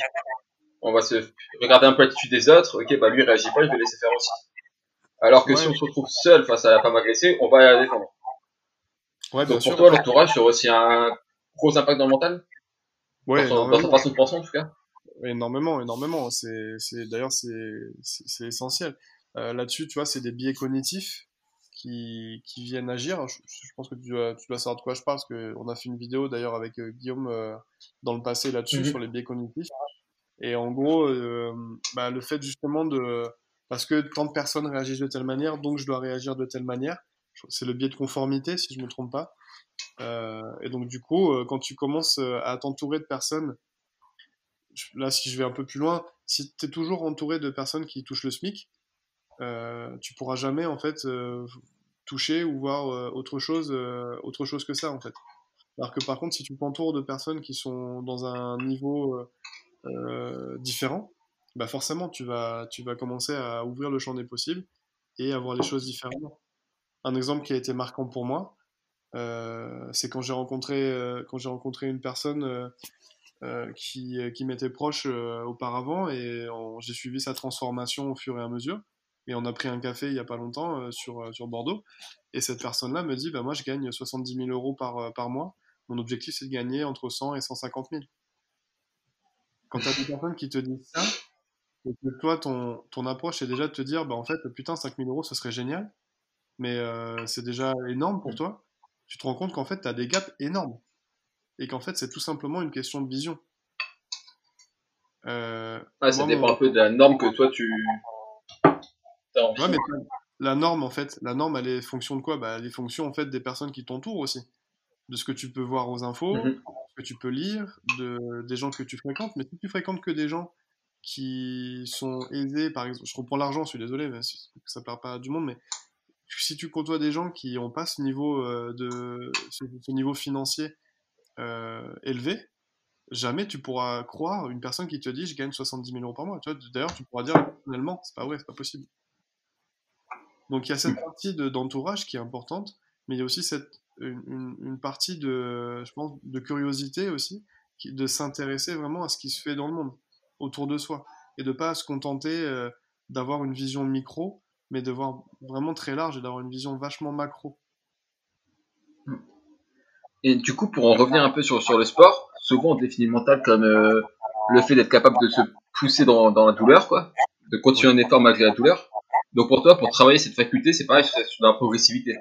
On va se regarder un peu l'attitude des autres, ok, bah lui il réagit pas, je vais laisser faire aussi. Alors que si on se retrouve seul face à la femme agressée, on va la défendre. Ouais, Donc pour toi, l'entourage sur aussi un gros impact dans le mental? Ouais, dans, dans façon de penser en tout cas Énormément, énormément. C'est, c'est, d'ailleurs, c'est, c'est, essentiel. Euh, là-dessus, tu vois, c'est des biais cognitifs qui, qui viennent agir. Je, pense que tu dois, tu dois savoir de quoi je parle, parce qu'on a fait une vidéo d'ailleurs avec euh, Guillaume euh, dans le passé là-dessus, mhm. sur les biais cognitifs. Et en gros, bah, le fait justement de... Parce que tant de personnes réagissent de telle manière, donc je dois réagir de telle manière. C'est le biais de conformité, si je ne me trompe pas. Euh, et donc du coup, quand tu commences à t'entourer de personnes là, si je vais un peu plus loin, si tu es toujours entouré de personnes qui touchent le SMIC, euh, tu pourras jamais en fait euh, toucher ou voir euh, autre chose, euh, autre chose que ça en fait. Alors que par contre, si tu t'entoures de personnes qui sont dans un niveau différent, bah forcément, tu vas, tu vas commencer à ouvrir le champ des possibles et à voir les choses différemment. Un exemple qui a été marquant pour moi, c'est quand j'ai rencontré, quand j'ai rencontré une personne euh, qui, euh, m'était proche euh, auparavant et j'ai suivi sa transformation au fur et à mesure. Et on a pris un café il n'y a pas longtemps sur, Bordeaux. Et cette personne-là me dit bah, Moi, je gagne 70 000 euros par, mois. Mon objectif, c'est de gagner entre 100 et 150 000. Quand tu as des personnes qui te disent ça, que toi, ton, ton approche, c'est déjà de te dire bah, En fait, putain, 5 000 euros, ce serait génial. Mais c'est déjà énorme pour toi. Tu te rends compte qu'en fait, tu as des gaps énormes et qu'en fait c'est tout simplement une question de vision. Euh, ça dépend un peu de la norme que toi tu. Ouais, mais la norme en fait, la norme elle est fonction de quoi? Bah elle est fonction en fait des personnes qui t'entourent aussi, de ce que tu peux voir aux infos, mm-hmm. ce que tu peux lire, de des gens que tu fréquentes. Mais si tu fréquentes que des gens qui sont aisés, par exemple, je reprends l'argent, je suis désolé, mais ça perd pas du monde, mais si tu côtoies des gens qui n'ont pas ce niveau euh, de ce niveau financier euh, élevé, jamais tu pourras croire une personne qui te dit je gagne 70 000 euros par mois. D'ailleurs, tu pourras dire personnellement, c'est pas vrai, c'est pas possible. Donc il y a cette partie d'entourage qui est importante, mais il y a aussi cette, une, partie de, je pense, de curiosité aussi, de s'intéresser vraiment à ce qui se fait dans le monde, autour de soi, et de pas se contenter euh, d'avoir une vision micro, mais de voir vraiment très large et d'avoir une vision vachement macro. Et du coup, pour en revenir un peu sur, sur le sport, souvent on définit le mental comme euh, le fait d'être capable de se pousser dans, dans la douleur, quoi, de continuer un effort malgré la douleur. Donc pour toi, pour travailler cette faculté, c'est pareil, c'est dans la progressivité.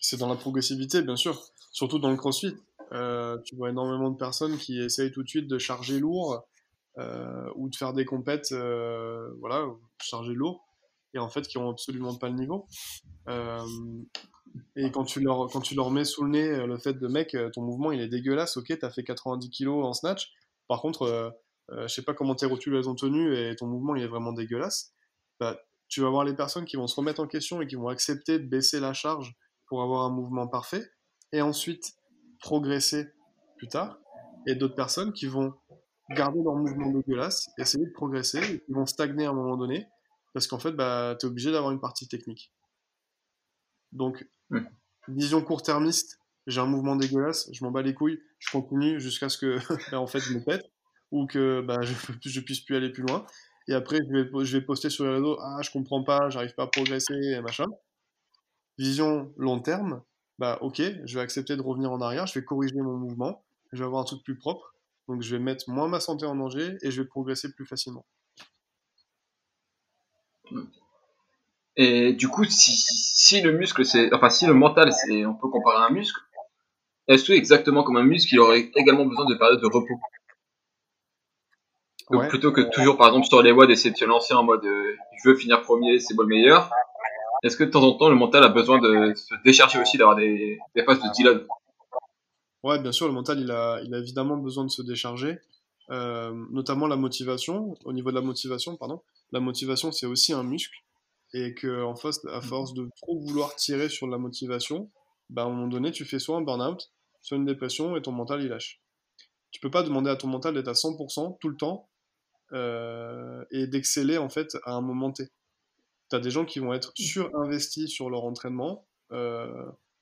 C'est dans la progressivité, bien sûr. Surtout dans le crossfit. Euh, tu vois énormément de personnes qui essayent tout de suite de charger lourd euh, ou de faire des compètes, voilà, charger lourd, et en fait qui ont absolument pas le niveau. Euh, et quand tu, leur, quand tu leur mets sous le nez euh, le fait de mec, euh, ton mouvement il est dégueulasse, ok, t'as fait 90 kilos en snatch, par contre, euh, je sais pas comment tes rotules elles ont tenu et ton mouvement il est vraiment dégueulasse, bah, tu vas avoir les personnes qui vont se remettre en question et qui vont accepter de baisser la charge pour avoir un mouvement parfait, et ensuite progresser plus tard, et d'autres personnes qui vont garder leur mouvement dégueulasse, essayer de progresser, et qui vont stagner à un moment donné, parce qu'en fait, bah, tu es obligé d'avoir une partie technique. Donc, vision court-termiste, j'ai un mouvement dégueulasse, je m'en bats les couilles, je continue jusqu'à ce que, bah, en fait, je me pète ou que bah, je, je puisse plus aller plus loin. Et après, je vais, je vais poster sur les réseaux, ah, je comprends pas, j'arrive pas à progresser, et machin. Vision long terme, bah, ok, je vais accepter de revenir en arrière, je vais corriger mon mouvement, je vais avoir un truc plus propre, donc je vais mettre moins ma santé en danger et je vais progresser plus facilement. Et du coup, si, si le muscle, c'est, enfin, si le mental, c'est, on peut comparer à un muscle, est-ce que exactement comme un muscle, il aurait également besoin de périodes de repos? Donc plutôt que toujours, par exemple, sur les WOD, essayer de se lancer en mode euh, je veux finir premier, c'est moi le meilleur. Est-ce que de temps en temps, le mental a besoin de se décharger aussi, d'avoir des, des phases de deload Ouais, bien sûr, le mental, il a, il a évidemment besoin de se décharger, euh, notamment la motivation. Au niveau de la motivation, pardon, la motivation, c'est aussi un muscle, et que en face, à force de trop vouloir tirer sur la motivation, bah, à un moment donné, tu fais soit un burn-out, soit une dépression, et ton mental, il lâche. Tu peux pas demander à ton mental d'être à 100% tout le temps euh, et d'exceller en fait à un moment T. Tu as des gens qui vont être surinvestis sur leur entraînement. Euh,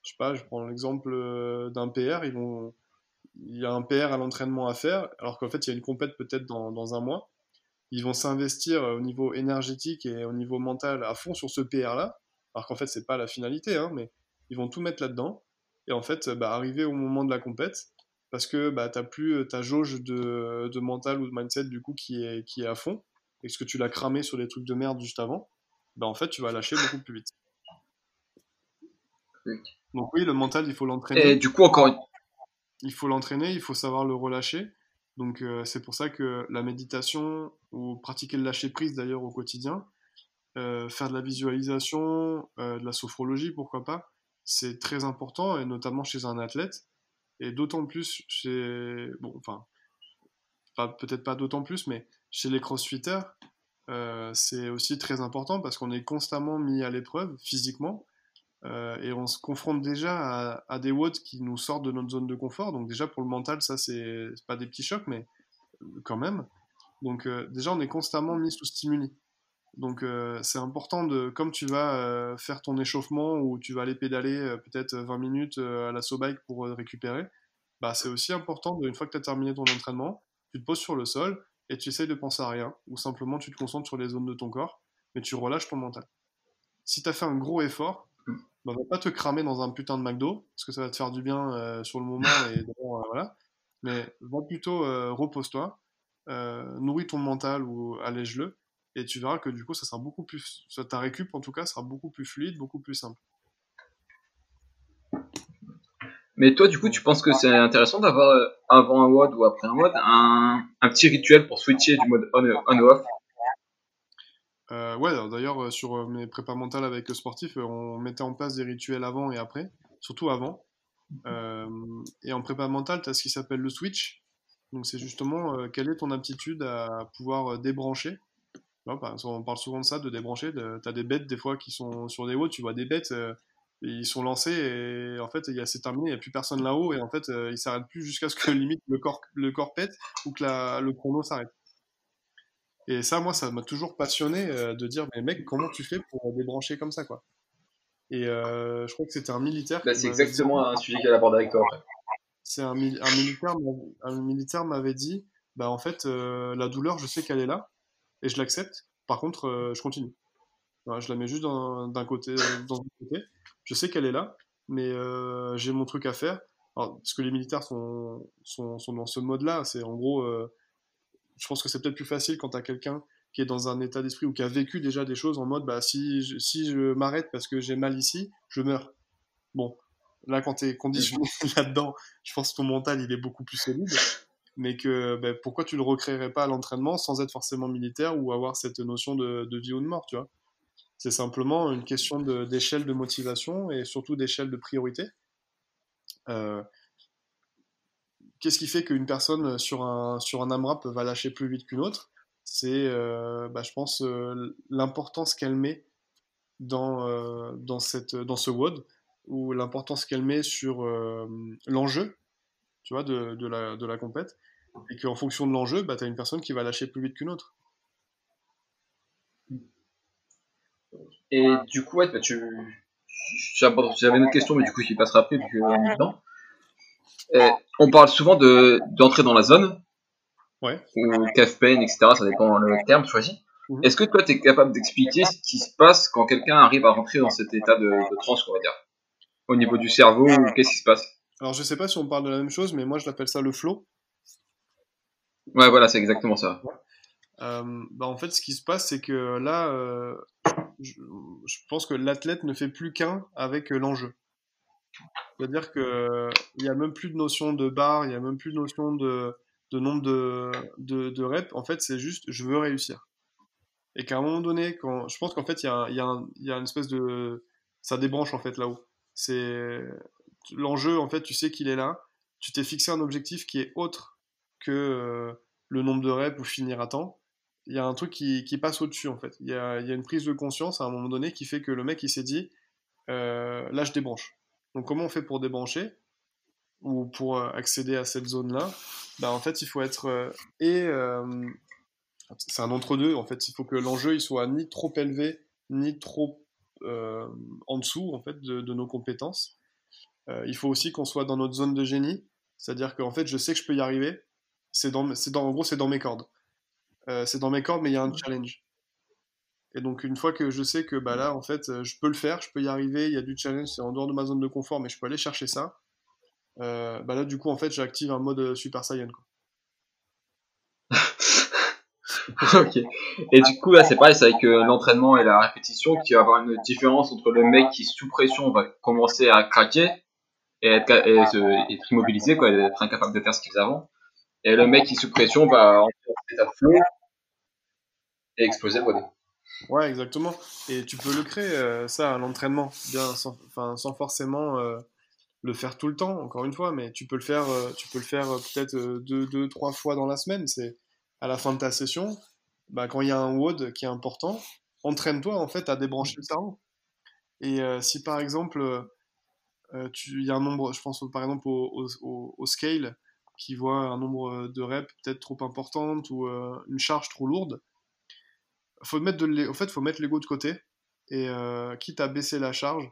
je sais pas, je prends l'exemple d'un PR, ils vont, il y a un PR à l'entraînement à faire, alors qu'en fait il y a une compète peut-être dans, dans, un mois. Ils vont s'investir au niveau énergétique et au niveau mental à fond sur ce PR-là, alors qu'en fait c'est pas la finalité, hein, mais ils vont tout mettre là-dedans. Et en fait, bah, arriver au moment de la compète, parce que bah, tu n'as plus ta jauge de, de, mental ou de mindset du coup qui est, qui est à fond, et ce que tu l'as cramé sur des trucs de merde juste avant, bah, en fait tu vas lâcher beaucoup plus vite. Donc oui, le mental, il faut l'entraîner. Et du coup, encore une... Il faut l'entraîner, il faut savoir le relâcher. Donc euh, c'est pour ça que la méditation, ou pratiquer le lâcher prise d'ailleurs au quotidien, euh, faire de la visualisation, euh, de la sophrologie, pourquoi pas, c'est très important, et notamment chez un athlète, et d'autant plus chez, bon, enfin, peut-être pas d'autant plus, mais chez les crossfitters, c'est aussi très important parce qu'on est constamment mis à l'épreuve physiquement euh, et on se confronte déjà à, des watts qui nous sortent de notre zone de confort. Donc déjà pour le mental, ça c'est pas des petits chocs, mais quand même. Donc euh, déjà on est constamment mis sous stimuli. Donc euh, c'est important de, comme tu vas euh, faire ton échauffement ou tu vas aller pédaler euh, peut-être 20 minutes à la bike pour récupérer, bah c'est aussi important de, une fois que tu as terminé ton entraînement, tu te poses sur le sol et tu essayes de penser à rien ou simplement tu te concentres sur les zones de ton corps, mais tu relâches ton mental. Si tu as fait un gros effort, bah, va pas te cramer dans un putain de McDo parce que ça va te faire du bien sur le moment et voilà. Mais va plutôt repose-toi, nourris ton mental ou allège-le et tu verras que du coup ça sera beaucoup plus ta récup en tout cas sera beaucoup plus fluide beaucoup plus simple mais toi du coup tu penses que c'est intéressant d'avoir euh, avant un WOD ou après un WOD un, un petit rituel pour switcher du mode on, on ou off? Euh, ouais d'ailleurs euh, sur mes prépas mentales avec sportif on mettait en place des rituels avant et après surtout avant euh, et en prépa mentale tu as ce qui s'appelle le switch donc c'est justement euh, quelle est ton aptitude à pouvoir débrancher? On parle souvent de ça, de débrancher. De, tu as des bêtes des fois qui sont sur des hauts, tu vois des bêtes, euh, ils sont lancés et en fait c'est terminé, il n'y a plus personne là-haut et en fait euh, ils s'arrêtent plus jusqu'à ce que limite le corps, le corps pète ou que le chrono s'arrête. Et ça, moi, ça m'a toujours passionné euh, de dire, mais mec, comment tu fais pour débrancher comme ça, quoi? Et je crois que c'était un militaire. Bah, c'est exactement un sujet qu'elle aborde avec toi. C'est un, un, militaire, un militaire m'avait dit, bah en fait, la douleur, je sais qu'elle est là, et je l'accepte. Par contre, euh, je continue. je la mets juste d'un côté, dans un côté. Je sais qu'elle est là, mais euh, j'ai mon truc à faire. Alors, parce que les militaires sont, sont, sont dans ce mode-là. C'est en gros, euh, je pense que c'est peut-être plus facile quand tu as quelqu'un qui est dans un état d'esprit ou qui a vécu déjà des choses en mode bah, si je, si je m'arrête parce que j'ai mal ici, je meurs. Bon, là, quand tu es conditionné là-dedans, je pense que ton mental il est beaucoup plus solide mais que ben, pourquoi tu le recréerais pas à l'entraînement sans être forcément militaire ou avoir cette notion de, de vie ou de mort, tu vois? C'est simplement une question d'échelle de, motivation et surtout d'échelle de priorité. Euh, Qu'est-ce qui fait qu'une personne sur un, sur un AMRAP va lâcher plus vite qu'une autre? C'est, euh, bah, je pense, euh, l'importance qu'elle met dans, euh, dans, cette, dans ce WOD ou l'importance qu'elle met sur euh, l'enjeu tu vois, de, de, la, de la compète et qu'en fonction de l'enjeu, bah, tu as une personne qui va lâcher plus vite qu'une autre. Et du coup, ouais, bah, tu... j'avais une autre question, mais du coup, j'y passerai après, vu qu'on temps. Et on parle souvent d'entrer dans la zone, ouais. ou calf pain, etc., ça dépend le terme choisi. Mmh. Est-ce que toi, tu es capable d'expliquer ce qui se passe quand quelqu'un arrive à rentrer dans cet état de, de transe, on va dire? Au niveau du cerveau, qu'est-ce qui se passe? Alors, je sais pas si on parle de la même chose, mais moi, je l'appelle ça le flow. Ouais, voilà, c'est exactement ça. Euh, bah en fait, ce qui se passe, c'est que là, euh, je, je, pense que l'athlète ne fait plus qu'un avec l'enjeu. C'est-à-dire que il y a même plus de notion de barre, il y a même plus de notion de nombre de, reps, en fait, c'est juste je veux réussir. Et qu'à un moment donné, quand, je pense qu'en fait, il y a, une espèce de. Ça débranche en fait là-haut. C'est l'enjeu, en fait, tu sais qu'il est là. Tu t'es fixé un objectif qui est autre que euh, le nombre de reps ou finir à temps. Il y a un truc qui, passe au-dessus, en fait. Il y a, y a, une prise de conscience à un moment donné qui fait que le mec, il s'est dit euh, là, je débranche. Donc, comment on fait pour débrancher ou pour euh, accéder à cette zone-là? Bah, En fait, il faut être. Euh, et. Euh, c'est un entre-deux, en fait. Il faut que l'enjeu il soit ni trop élevé, ni trop en dessous, en fait, de, de nos compétences. il faut aussi qu'on soit dans notre zone de génie. C'est-à-dire qu'en fait, je sais que je peux y arriver. C'est dans, dans, en gros, c'est dans mes cordes. c'est dans mes cordes, mais il y a un challenge. Et donc, une fois que je sais que bah, là, en fait, je peux le faire, je peux y arriver, il y a du challenge, c'est en dehors de ma zone de confort, mais je peux aller chercher ça, euh, bah là, du coup, en fait, j'active un mode Super Saiyan. Quoi. ok. Et du coup, là, c'est pareil, c'est avec euh, l'entraînement et la répétition qu'il va y avoir une différence entre le mec qui, sous pression, va commencer à craquer et être, immobilisé, quoi, être incapable de faire ce qu'il faisait avant. Et le mec qui, sous pression, va en état de flow et exploser le body. Ouais, exactement. Et tu peux le créer, euh, ça, à l'entraînement, bien, sans, sans forcément euh, le faire tout le temps, encore une fois, mais tu peux le faire, euh, tu peux le faire peut-être deux, deux, trois fois dans la semaine. C'est à la fin de ta session, bah, quand il y a un WOD qui est important, entraîne-toi en fait à débrancher le cerveau. Et si par exemple, il y a un nombre, je pense par exemple au, au, scale, qui voit un nombre de reps peut-être trop importante ou une charge trop lourde, faut mettre de, en fait, faut mettre l'ego de côté et quitte à baisser la charge,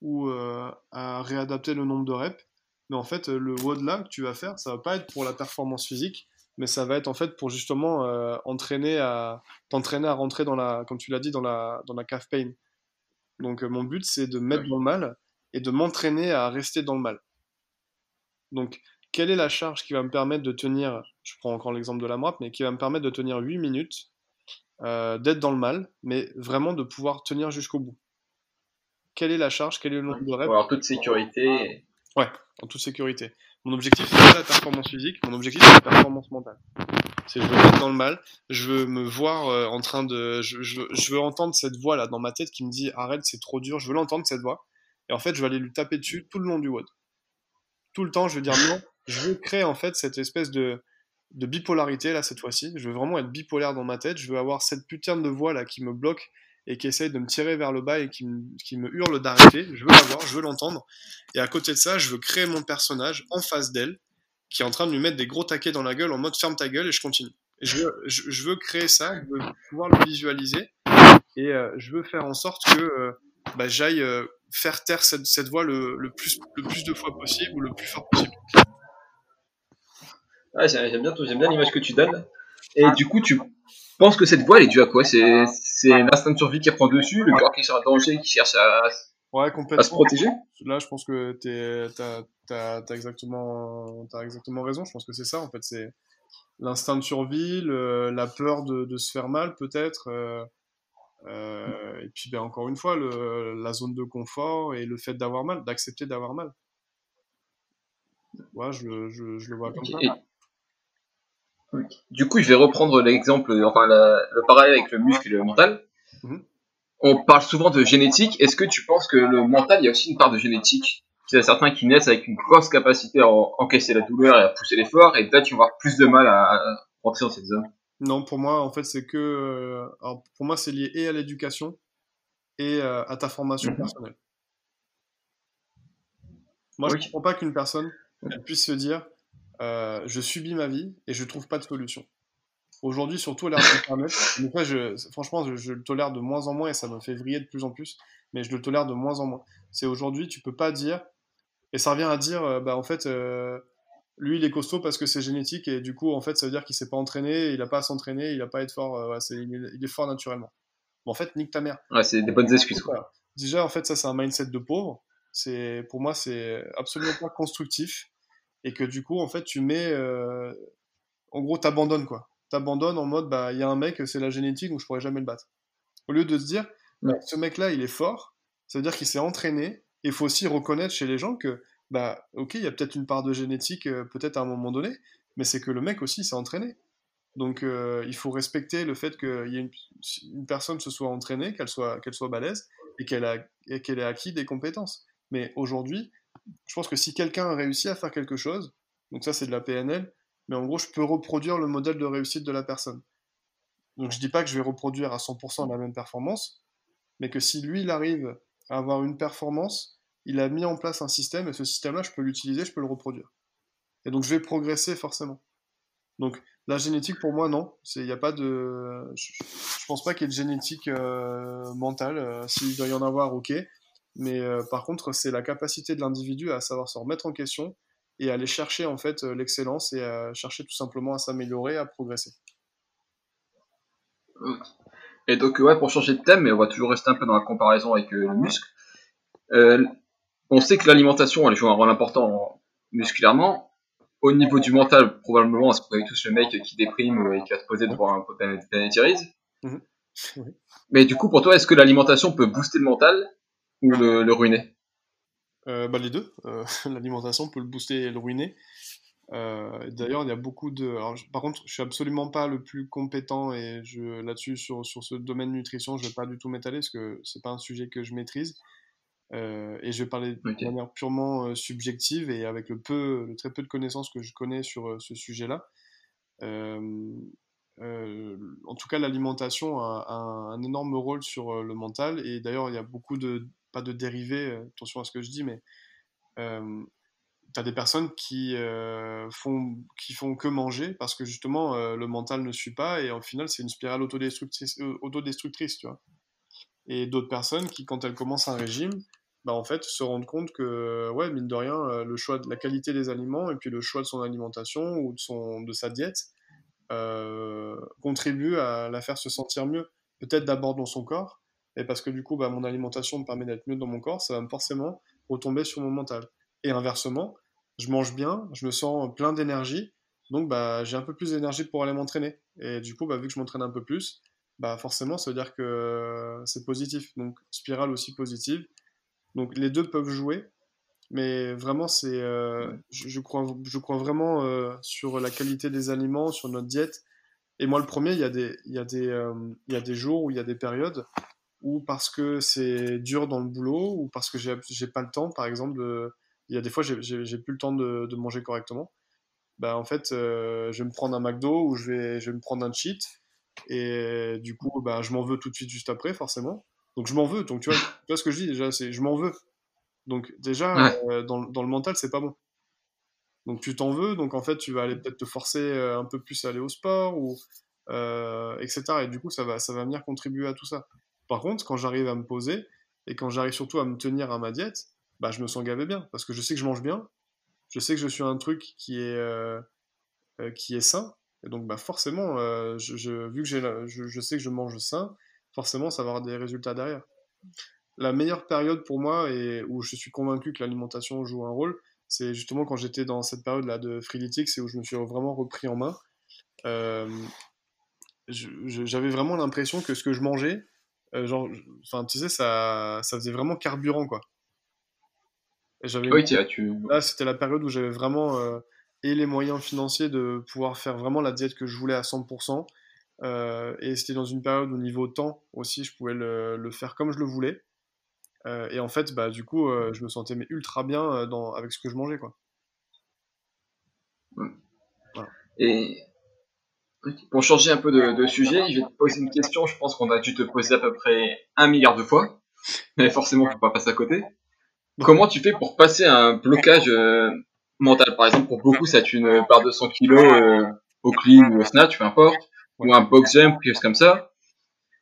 ou euh, à réadapter le nombre de reps. Mais en fait, le WOD là que tu vas faire, ça va pas être pour la performance physique, mais ça va être en fait pour justement euh, entraîner à t'entraîner à rentrer dans la, comme tu l'as dit, dans la dans la calf pain. Donc euh, mon but c'est de mettre dans le mal et de m'entraîner à rester dans le mal. Donc quelle est la charge qui va me permettre de tenir, je prends encore l'exemple de la MRAP, mais qui va me permettre de tenir 8 minutes, euh, d'être dans le mal, mais vraiment de pouvoir tenir jusqu'au bout quelle est la charge, quel est le nombre de reps? En toute sécurité. Ouais, en toute sécurité. Mon objectif, c'est pas la performance physique, mon objectif, c'est la performance mentale. C'est je veux être dans le mal, je veux me voir euh, en train de. Je, je, je, veux entendre cette voix là dans ma tête qui me dit arrête, c'est trop dur, je veux l'entendre cette voix. Et en fait, je vais aller lui taper dessus tout le long du WOD. Tout le temps, je veux dire non, je veux créer en fait cette espèce de, de bipolarité là cette fois-ci. Je veux vraiment être bipolaire dans ma tête, je veux avoir cette putain de voix là qui me bloque et qui essaye de me tirer vers le bas et qui me, hurle d'arrêter. Je veux l'avoir, je veux l'entendre. Et à côté de ça, je veux créer mon personnage en face d'elle, qui est en train de lui mettre des gros taquets dans la gueule en mode ferme ta gueule et je continue. Je, veux, créer ça, je veux pouvoir le visualiser et euh, je veux faire en sorte que euh, bah, j'aille euh, faire taire cette, voix le, plus, le plus de fois possible ou le plus fort possible. Ouais, j'aime bien, bien l'image que tu donnes. Et du coup, tu pense que cette voix elle est due à quoi? C'est l'instinct de survie qui reprend dessus, le corps qui cherche un danger, qui cherche à, ouais, à se protéger? Là, je pense que tu as, exactement, exactement raison. Je pense que c'est ça, en fait. C'est l'instinct de survie, le, la peur de, de, se faire mal, peut-être. Euh, euh, et puis, ben, encore une fois, le, la zone de confort et le fait d'avoir mal, d'accepter d'avoir mal. Ouais, je, je, je le vois comme ça. Du coup, je vais reprendre l'exemple, enfin la, le parallèle avec le muscle et le mental. Mm -hmm. On parle souvent de génétique. Est-ce que tu penses que le mental, il y a aussi une part de génétique? Il y a certains qui naissent avec une grosse capacité à encaisser la douleur et à pousser l'effort, et peut-être qu'ils vont avoir plus de mal à, à rentrer dans cette zone. Non, pour moi, en fait, c'est que, alors, pour moi, c'est lié et à l'éducation et euh, à ta formation mm -hmm. personnelle. Moi, oui. je ne comprends pas qu'une personne puisse se dire, euh, je subis ma vie et je trouve pas de solution. Aujourd'hui, surtout à l'ère d'Internet, je, franchement, je, je, le tolère de moins en moins et ça me fait vriller de plus en plus, mais je le tolère de moins en moins. C'est aujourd'hui, tu peux pas dire, et ça revient à dire, euh, bah en fait, euh, lui il est costaud parce que c'est génétique et du coup, en fait, ça veut dire qu'il s'est pas entraîné, il a pas à s'entraîner, il a pas à être fort, euh, ouais, est, il, est, il, est, fort naturellement. Bon, en fait, nique ta mère. Ouais, c'est des bonnes excuses. Déjà, en fait, ça c'est un mindset de pauvre. C'est, pour moi, c'est absolument pas constructif et que du coup, en fait, tu mets. Euh, en gros, t'abandonnes quoi. T'abandonnes en mode, bah, il y a un mec, c'est la génétique, donc je pourrais jamais le battre. Au lieu de se dire, bah, ce mec-là, il est fort, ça veut dire qu'il s'est entraîné, et il faut aussi reconnaître chez les gens que, bah, ok, il y a peut-être une part de génétique, euh, peut-être à un moment donné, mais c'est que le mec aussi s'est entraîné. Donc euh, il faut respecter le fait que une, une, personne se soit entraînée, qu'elle soit, qu'elle soit balèze et qu'elle, qu'elle ait acquis des compétences. Mais aujourd'hui, je pense que si quelqu'un a réussi à faire quelque chose, donc ça c'est de la PNL, mais en gros je peux reproduire le modèle de réussite de la personne. Donc je dis pas que je vais reproduire à 100% la même performance, mais que si lui il arrive à avoir une performance, il a mis en place un système et ce système-là je peux l'utiliser, je peux le reproduire. Et donc je vais progresser forcément. Donc la génétique pour moi non, il a pas de, je, je pense pas qu'il y ait de génétique euh, mentale. Euh, s'il doit y en avoir, ok. Mais euh, par contre, c'est la capacité de l'individu à savoir se remettre en question et à aller chercher en fait l'excellence et à chercher tout simplement à s'améliorer, à progresser. Et donc ouais, pour changer de thème, mais on va toujours rester un peu dans la comparaison avec le muscle. on sait que l'alimentation elle joue un rôle important musculairement, au niveau du mental, probablement, parce qu'on tous le mec qui déprime et qui va se poser devant un planétarise. Mmh. Mais du coup, pour toi, est-ce que l'alimentation peut booster le mental? Ou le, ruiner euh, bah, Les deux. Euh, l'alimentation peut le booster et le ruiner. Euh, d'ailleurs, il y a beaucoup de. par contre, je suis absolument pas le plus compétent et je là-dessus sur, sur ce domaine nutrition, je vais pas du tout m'étaler parce que c'est pas un sujet que je maîtrise. Euh, et je vais parler de manière purement euh, subjective et avec le, peu, le très peu de connaissances que je connais sur ce sujet-là. en tout cas, l'alimentation a, un énorme rôle sur le mental. Et d'ailleurs, il y a beaucoup de, pas de dérivés, attention à ce que je dis, mais tu as des personnes qui, font, qui font que manger parce que justement, le mental ne suit pas. Et au final, c'est une spirale autodestructrice, autodestructrice tu vois. Et d'autres personnes qui, quand elles commencent un régime, bah, en fait, se rendre compte que, ouais, mine de rien, euh, le choix de la qualité des aliments et puis le choix de son alimentation ou de, son, de sa diète euh, contribue à la faire se sentir mieux. Peut-être d'abord dans son corps, et parce que du coup, bah, mon alimentation me permet d'être mieux dans mon corps, ça va forcément retomber sur mon mental. Et inversement, je mange bien, je me sens plein d'énergie, donc bah, j'ai un peu plus d'énergie pour aller m'entraîner. Et du coup, bah, vu que je m'entraîne un peu plus, bah, forcément, ça veut dire que c'est positif. Donc, spirale aussi positive. Donc les deux peuvent jouer, mais vraiment c'est, euh, je, crois, je crois vraiment euh, sur la qualité des aliments, sur notre diète. Et moi le premier, il y a des, il y a des, euh, il y a des jours où il y a des périodes où parce que c'est dur dans le boulot ou parce que j'ai, pas le temps, par exemple, il y a des fois j'ai, plus le temps de, de manger correctement. Bah en fait, je vais me prendre un McDo ou je vais, je vais me prendre un cheat et du coup bah je m'en veux tout de suite juste après forcément. Donc je m'en veux. Donc tu vois, tu vois ce que je dis déjà, c'est je m'en veux. Donc déjà, euh, dans, dans, le mental, c'est pas bon. Donc tu t'en veux, donc en fait tu vas aller peut-être te forcer euh, un peu plus à aller au sport ou euh, etc. Et du coup ça va ça va venir contribuer à tout ça. Par contre, quand j'arrive à me poser et quand j'arrive surtout à me tenir à ma diète, bah je me sens gavé bien parce que je sais que je mange bien, je sais que je suis un truc qui est qui est sain et donc bah forcément je, vu que j'ai je, je sais que je mange sain, forcément, ça va avoir des résultats derrière. La meilleure période pour moi, et où je suis convaincu que l'alimentation joue un rôle, c'est justement quand j'étais dans cette période-là de Freeletics et où je me suis vraiment repris en main. Euh, j'avais vraiment l'impression que ce que je mangeais, euh, genre, enfin, tu sais, ça, ça faisait vraiment carburant, quoi. oui, tu... Là, c'était la période où j'avais vraiment euh, et les moyens financiers de pouvoir faire vraiment la diète que je voulais à 100%, euh, et c'était dans une période au niveau temps aussi, je pouvais le, faire comme je le voulais. Et en fait, bah, du coup, je me sentais mais ultra bien dans, avec ce que je mangeais. Quoi. Et pour changer un peu de, sujet, je vais te poser une question. Je pense qu'on a dû te poser à peu près un milliard de fois. Mais forcément, on ne peut pas passer à côté. Comment tu fais pour passer un blocage mental? Par exemple, pour beaucoup, ça une barre de 100 kilos au clean ou au snatch, peu importe ou un box jump, quelque chose comme ça.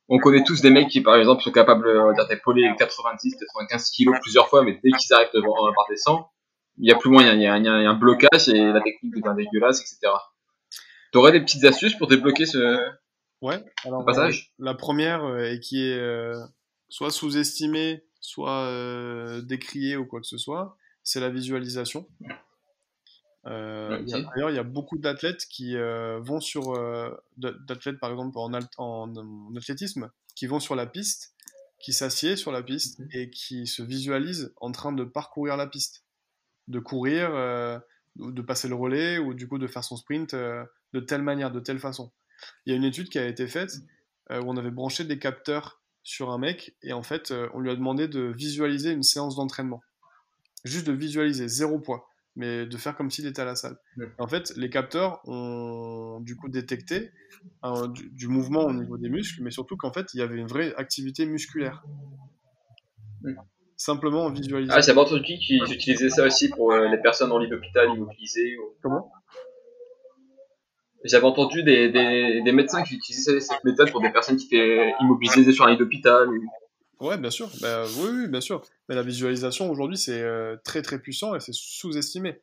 On connaît tous des mecs qui, par exemple, sont capables d'épauler 90, 95 kilos plusieurs fois, mais dès qu'ils arrivent devant un bar des 100, il n'y a plus moyen, il y, a, un blocage et la technique devient dégueulasse, etc. T'aurais des petites astuces pour débloquer ce, ouais, alors, passage? La première, euh, et qui est euh, soit sous-estimée, soit euh, décriée ou quoi que ce soit, c'est la visualisation. Euh, d'ailleurs, il y a beaucoup d'athlètes qui euh, vont sur, euh, d'athlètes par exemple en, en, athlétisme, qui vont sur la piste, qui s'assiedent sur la piste mhm. et qui se visualisent en train de parcourir la piste, de courir, de passer le relais ou du coup de faire son sprint de telle manière, de telle façon. Il y a une étude qui a été faite euh, où on avait branché des capteurs sur un mec et en fait euh, on lui a demandé de visualiser une séance d'entraînement. Juste de visualiser, zéro poids, mais de faire comme s'il était à la salle. En fait, les capteurs ont du coup détecté du, mouvement au niveau des muscles, mais surtout qu'en fait il y avait une vraie activité musculaire simplement en visualisant. Ah, j'avais entendu qu'ils utilisaient ça aussi pour euh, les personnes en lit d'hôpital immobilisées. Comment? J'avais entendu des, des, des, médecins qui utilisaient cette méthode pour des personnes qui étaient immobilisées sur un lit d'hôpital. Ouais, bien sûr. Bah, oui, oui, bien sûr. Mais la visualisation aujourd'hui, c'est euh, très très puissant et c'est sous-estimé.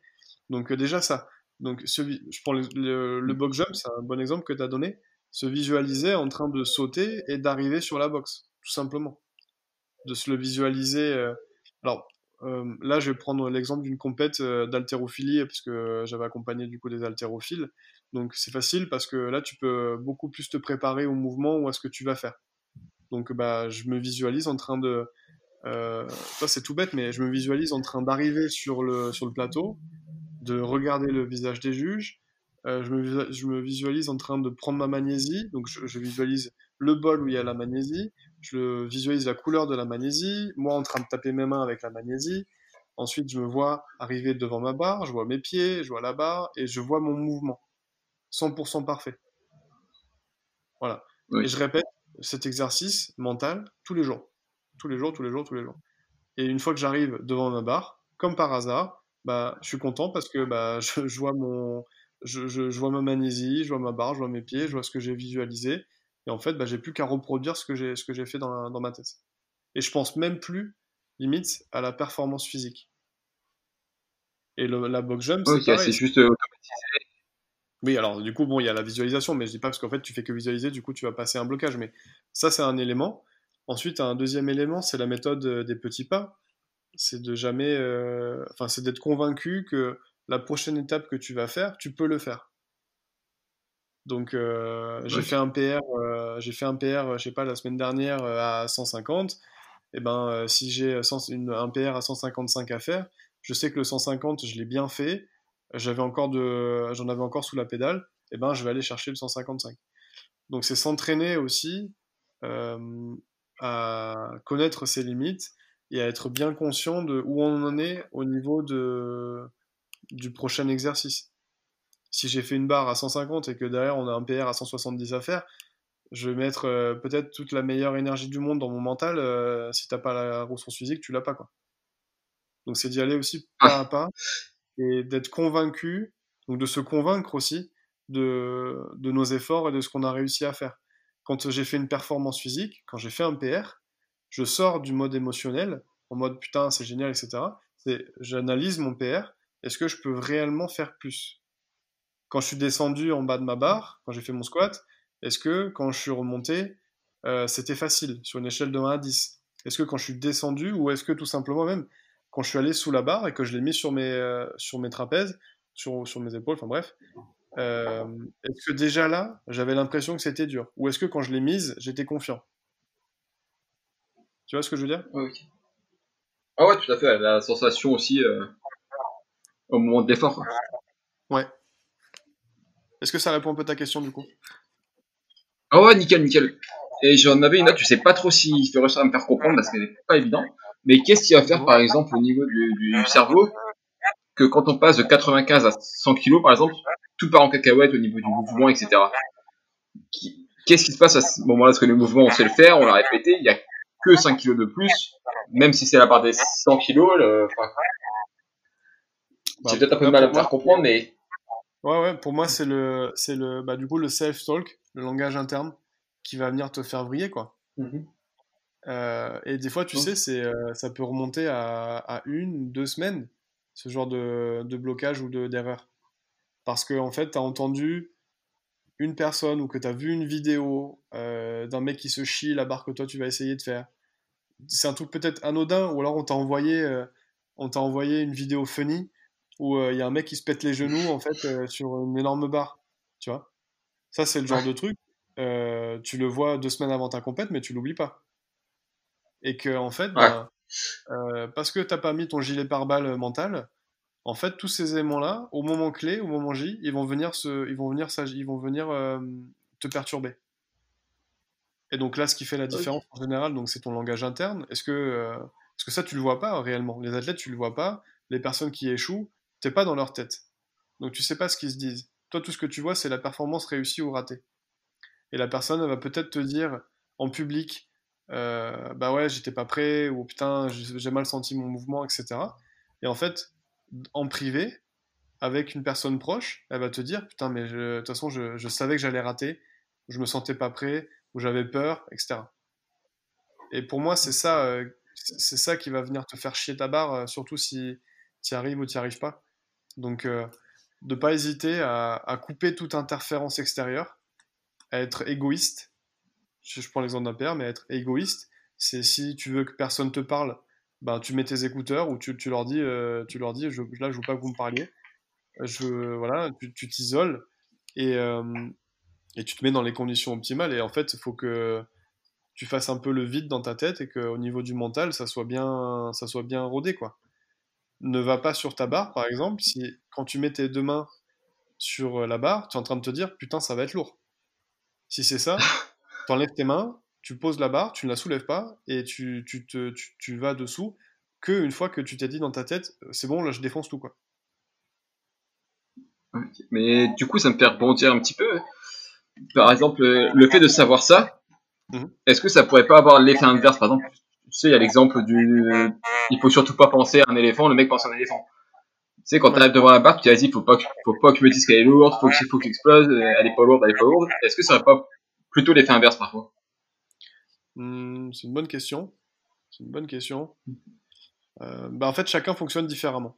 Donc euh, déjà ça. Donc je prends le, le, box jump, c'est un bon exemple que tu as donné. Se visualiser en train de sauter et d'arriver sur la box, tout simplement de se le visualiser. Euh. Alors euh, là, je vais prendre l'exemple d'une compète euh, d'haltérophilie parce que j'avais accompagné du coup des haltérophiles. Donc c'est facile parce que là, tu peux beaucoup plus te préparer au mouvement ou à ce que tu vas faire. Donc bah, je me visualise en train de... ça c'est tout bête, mais je me visualise en train d'arriver sur le, sur le plateau, de regarder le visage des juges. je, me, je, me, visualise en train de prendre ma magnésie, donc je, je, visualise le bol où il y a la magnésie, je visualise la couleur de la magnésie, moi en train de taper mes mains avec la magnésie. Ensuite, je me vois arriver devant ma barre, je vois mes pieds, je vois la barre et je vois mon mouvement. 100% parfait. Voilà. Et je répète cet exercice mental tous les jours. Tous les jours, tous les jours, tous les jours. Et une fois que j'arrive devant ma barre, comme par hasard, bah, je suis content parce que bah, je, vois mon, je, je, vois ma magnésie, je vois ma barre, je vois mes pieds, je vois ce que j'ai visualisé. Et en fait, bah, j'ai plus qu'à reproduire ce que j'ai ce que j'ai fait dans, dans ma tête. Et je pense même plus limite à la performance physique. Et le, la box jump, c'est juste euh, automatisé. Oui, alors du coup, bon, il y a la visualisation, mais je dis pas parce qu'en fait, tu fais que visualiser, du coup, tu vas passer un blocage. Mais ça, c'est un élément. Ensuite, un deuxième élément, c'est la méthode euh, des petits pas. C'est de jamais, euh... enfin, c'est d'être convaincu que la prochaine étape que tu vas faire, tu peux le faire. Donc euh, j'ai fait un PR, euh, j'ai fait un PR, je sais pas, la semaine dernière euh, à 150. Et ben si j'ai un PR à 155 à faire, je sais que le 150 je l'ai bien fait. J'avais encore de, j'en avais encore sous la pédale. Et ben je vais aller chercher le 155. Donc c'est s'entraîner aussi à connaître ses limites et à être bien conscient de où on en est au niveau de du prochain exercice si j'ai fait une barre à 150 et que derrière on a un PR à 170 à faire, je vais mettre euh, peut-être toute la meilleure énergie du monde dans mon mental. Euh, si t'as pas la ressource physique, tu l'as pas quoi. Donc c'est d'y aller aussi pas à pas et d'être convaincu, donc de se convaincre aussi de, de nos efforts et de ce qu'on a réussi à faire. Quand j'ai fait une performance physique, quand j'ai fait un PR, je sors du mode émotionnel en mode putain c'est génial etc. C'est j'analyse mon PR. Est-ce que je peux réellement faire plus? Quand je suis descendu en bas de ma barre, quand j'ai fait mon squat, est-ce que quand je suis remonté, euh, c'était facile sur une échelle de 1 à 10 Est-ce que quand je suis descendu, ou est-ce que tout simplement même quand je suis allé sous la barre et que je l'ai mis sur mes, euh, sur mes trapèzes, sur, sur mes épaules, enfin bref, euh, est-ce que déjà là, j'avais l'impression que c'était dur? Ou est-ce que quand je l'ai mise, j'étais confiant? Tu vois ce que je veux dire? Oui. Ah ouais, tout à fait, la sensation aussi au moment de l'effort. Ouais, est-ce que ça répond un peu à ta question du coup? Ah ouais, nickel, nickel. Et j'en avais une autre, je sais pas trop s'il fait réussir à me faire comprendre parce qu'elle n'est pas évident. Mais qu'est-ce qu'il va faire par exemple au niveau du, cerveau que quand on passe de 95 à 100 kg par exemple, tout part en cacahuète au niveau du mouvement, etc. Qu'est-ce qui se passe à ce moment-là? Parce que le mouvement, on sait le faire, on l'a répété, il y a que 5 kg de plus, même si c'est la part des 100 kg. Le... J'ai peut-être un peu de mal à me faire comprendre, mais Ouais, ouais, pour moi, c'est le, c'est le, bah, du coup, le self-talk, le langage interne, qui va venir te faire briller, quoi. Mm-hmm. Euh, et des fois, tu sais, c'est, euh, ça peut remonter à, à, une, deux semaines, ce genre de, de blocage ou de, d'erreur. Parce que, en fait, tu as entendu une personne ou que tu as vu une vidéo euh, d'un mec qui se chie la barre que toi, tu vas essayer de faire. C'est un truc peut-être anodin, ou alors on t'a envoyé, on t'a envoyé une vidéo funny où euh, il y a un mec qui se pète les genoux en fait euh, sur une énorme barre. Tu vois Ça, c'est le genre de truc. Euh, tu le vois deux semaines avant ta compète, mais tu l'oublies pas. Et que en fait, ben, parce que t'as pas mis ton gilet pare-balles mental, en fait, tous ces éléments-là, au moment clé, au moment J, ils vont venir, se, ils vont venir, ils vont venir euh, te perturber. Et donc là, ce qui fait la différence en général, donc c'est ton langage interne. Est-ce que, euh, que ça, tu le vois pas réellement? Les athlètes, tu le vois pas. Les personnes qui échouent, t'es pas dans leur tête. Donc tu sais pas ce qu'ils se disent. Toi, tout ce que tu vois, c'est la performance réussie ou ratée. Et la personne va peut-être te dire en public, euh, bah ouais, j'étais pas prêt, ou putain, j'ai mal senti mon mouvement, etc. Et en fait, en privé, avec une personne proche, elle va te dire, putain, mais de toute façon, je, savais que j'allais rater, je me sentais pas prêt, où j'avais peur, etc. Et pour moi, c'est ça, euh, c'est ça qui va venir te faire chier ta barre, euh, surtout si tu arrives ou tu arrives pas. Donc, euh, de pas hésiter à, couper toute interférence extérieure, à être égoïste. Je, prends l'exemple d'un père, mais être égoïste, c'est si tu veux que personne te parle, ben, tu mets tes écouteurs ou tu, leur dis, tu leur dis je, là, je veux pas que vous me parliez. Voilà, tu t'isoles et, et tu te mets dans les conditions optimales. Et en fait, il faut que tu fasses un peu le vide dans ta tête et qu'au niveau du mental, ça soit bien, ça soit bien rodé, quoi. Ne va pas sur ta barre, par exemple, si quand tu mets tes deux mains sur la barre, tu es en train de te dire putain, ça va être lourd. Si c'est ça, tu enlèves tes mains, tu poses la barre, tu ne la soulèves pas et tu, tu, te, tu, vas dessous que une fois que tu t'es dit dans ta tête, c'est bon, là je défonce tout quoi. Mais du coup, ça me fait rebondir un petit peu par exemple, le fait de savoir ça, mhm. est-ce que ça pourrait pas avoir l'effet inverse Par exemple, sais, il y a l'exemple du. Il faut surtout pas penser à un éléphant, le mec pense à un éléphant. Tu sais, quand tu arrives devant la barre, tu as dit, faut pas faut pas que je me dise qu'elle est lourde, faut que, faut que j'explose, elle est pas lourde, elle est pas lourde. Est-ce que ça aurait pas plutôt l'effet inverse parfois hmm, C'est une bonne question. C'est une bonne question. Euh, bah en fait, chacun fonctionne différemment.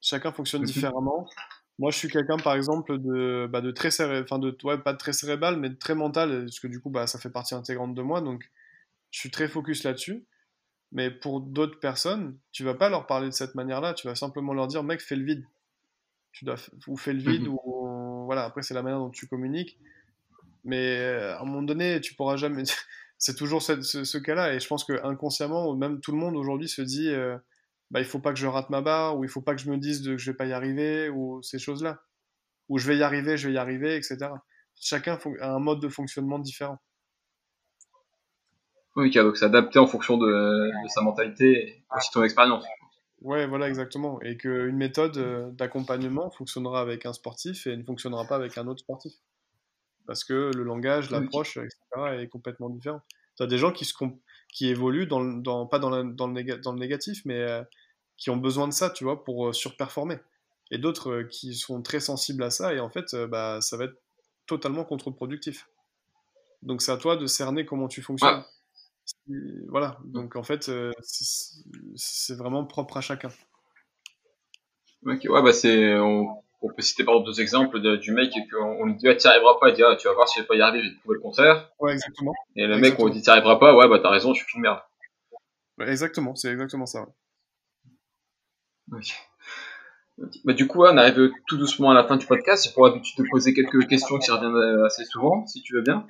Chacun fonctionne mhm. différemment. Moi, je suis quelqu'un, par exemple, de, bah, de très cérébral, enfin, de, ouais, pas de très cérébral, mais de très mental, parce que du coup, bah, ça fait partie intégrante de moi, donc je suis très focus là-dessus. Mais pour d'autres personnes, tu vas pas leur parler de cette manière-là, tu vas simplement leur dire, mec, fais le vide. Tu dois, ou fais le vide, mhm. ou voilà, après, c'est la manière dont tu communiques. Mais euh, à un moment donné, tu pourras jamais. c'est toujours ce, ce, cas-là, et je pense que inconsciemment, même tout le monde aujourd'hui se dit. Euh, bah, il faut pas que je rate ma barre, ou il faut pas que je me dise que je vais pas y arriver, ou ces choses-là. Ou je vais y arriver, je vais y arriver, etc. Chacun a un mode de fonctionnement différent. Oui, donc c'est adapté en fonction de, sa mentalité et aussi ton expérience. Ouais, voilà, exactement. Et qu'une méthode euh, d'accompagnement fonctionnera avec un sportif et ne fonctionnera pas avec un autre sportif. Parce que le langage, l'approche, etc., est complètement différent. Tu as des gens qui, se qui évoluent, dans, dans pas dans, dans, le dans, le négatif, mais euh, qui ont besoin de ça, tu vois, pour euh, surperformer. Et d'autres euh, qui sont très sensibles à ça, et en fait, bah, ça va être totalement contre-productif. Donc c'est à toi de cerner comment tu fonctionnes. Voilà, donc en fait, c'est vraiment propre à chacun. Ok, ouais, bah c'est. On, peut citer par exemple deux exemples du mec et qu'on lui dit ah, tu n'y arriveras pas, il dit ah, tu vas voir si je vais pas y arriver, je vais trouver le contraire. Ouais, exactement. Et le mec, on lui dit tu n'y arriveras pas, ouais, bah t'as raison, je suis une merde. exactement, c'est exactement ça. Bah, du coup, on arrive tout doucement à la fin du podcast. J'ai pour habitude de poser quelques questions qui reviennent assez souvent, si tu veux bien.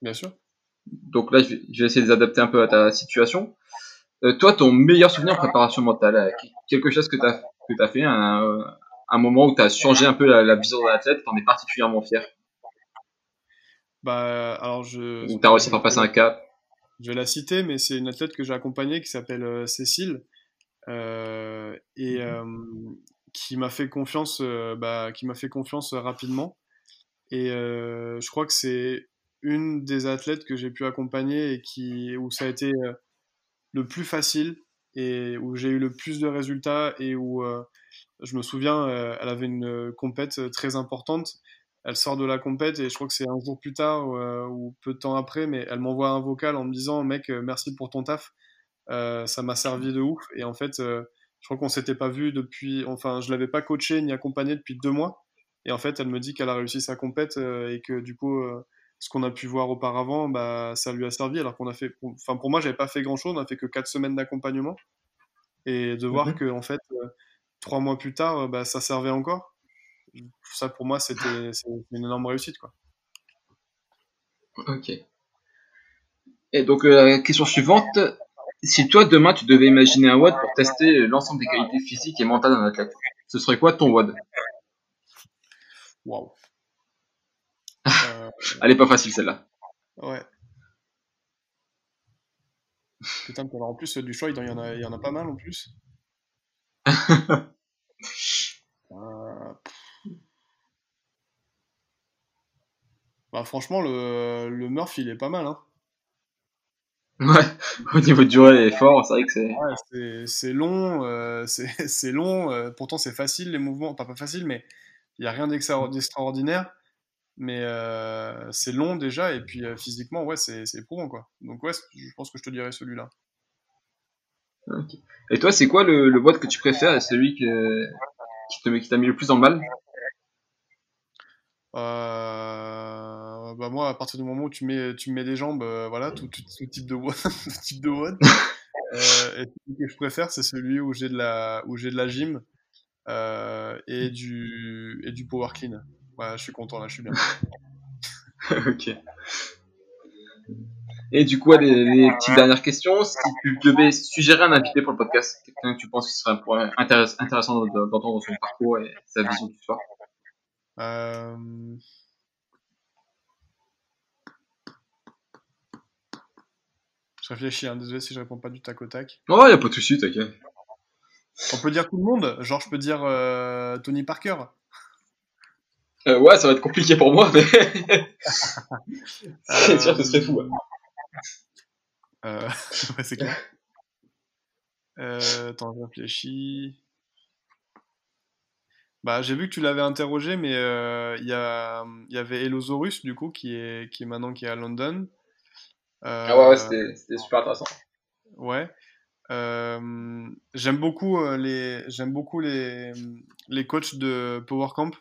Bien sûr. Donc là, je vais, essayer de les adapter un peu à ta situation. Euh, toi, ton meilleur souvenir en préparation mentale, euh, quelque chose que tu as, que as fait, un, un moment où tu as changé un peu la, vision de l'athlète, tu en es particulièrement fier? Bah, alors je. Ou tu as réussi à faire passer un cap? Je vais la citer, mais c'est une athlète que j'ai accompagnée qui s'appelle euh, Cécile euh, et mmh euh, qui m'a fait confiance, bah, qui m'a fait confiance rapidement. Et je crois que c'est une des athlètes que j'ai pu accompagner et qui, où ça a été le plus facile et où j'ai eu le plus de résultats et où je me souviens, elle avait une compète très importante. Elle sort de la compète et je crois que c'est un jour plus tard ou peu de temps après, mais elle m'envoie un vocal en me disant mec, merci pour ton taf. Euh, ça m'a servi de ouf. Et en fait, euh, je crois qu'on s'était pas vu depuis. Enfin, je l'avais pas coaché ni accompagné depuis deux mois. Et en fait, elle me dit qu'elle a réussi sa compète euh, et que du coup, ce qu'on a pu voir auparavant, bah, ça lui a servi. Alors qu'on a fait. Enfin, pour moi, j'avais pas fait grand chose. On a fait que quatre semaines d'accompagnement. Et de voir mhm. que, en fait, trois mois plus tard, bah, ça servait encore. Ça, pour moi, c'était une énorme réussite, quoi. Ok. Et donc, la question suivante, si toi demain tu devais imaginer un WOD pour tester l'ensemble des qualités physiques et mentales d'un athlète, ce serait quoi ton WOD? Waouh. Elle est pas facile celle-là. Ouais. Putain, en plus du choix, il y en a, il y en a pas mal en plus. Euh, bah, franchement, le, le Murph, il est pas mal. Hein. Ouais, au niveau de durée et fort, c'est vrai que c'est. Ouais, c'est long, euh, c'est long. Euh, pourtant, c'est facile les mouvements. Pas pas facile, mais il n'y a rien d'extraordinaire. Mais euh, c'est long déjà, et puis physiquement, ouais, c'est éprouvant quoi. Donc, ouais, je pense que je te dirais celui-là. Et toi, c'est quoi le, le que tu préfères et celui que, qui t'a mis le plus dans le mal euh, bah moi, à partir du moment où tu mets, tu mets des jambes, euh, voilà, tout, tout, type de WOD, type de. Euh, et celui que je préfère, c'est celui où j'ai de la, où j'ai de la gym euh, et du, et du power clean. Je suis content là, je suis bien. ok. Et du coup, les, les, petites dernières questions. Si tu devais suggérer un invité pour le podcast, quelqu'un que tu penses qui serait intéressant d'entendre son parcours et sa vision du sport euh... Je réfléchis, hein. désolé si je réponds pas du tac au tac. Oh, y a pas de souci, t'inquiète. On peut dire tout le monde, genre je peux dire euh, Tony Parker? Euh, ouais, ça va être compliqué pour moi, mais. c'est sûr que ce serait fou. Euh, ouais, c'est clair. Euh, attends, je réfléchis. Bah, j'ai vu que tu l'avais interrogé, mais euh, il y, a, y avait Elosaurus, du coup, qui est, qui est maintenant qui est à London. ah ouais, ouais c'était super intéressant. Ouais. j'aime beaucoup les j'aime beaucoup les, les coachs de Power Camp.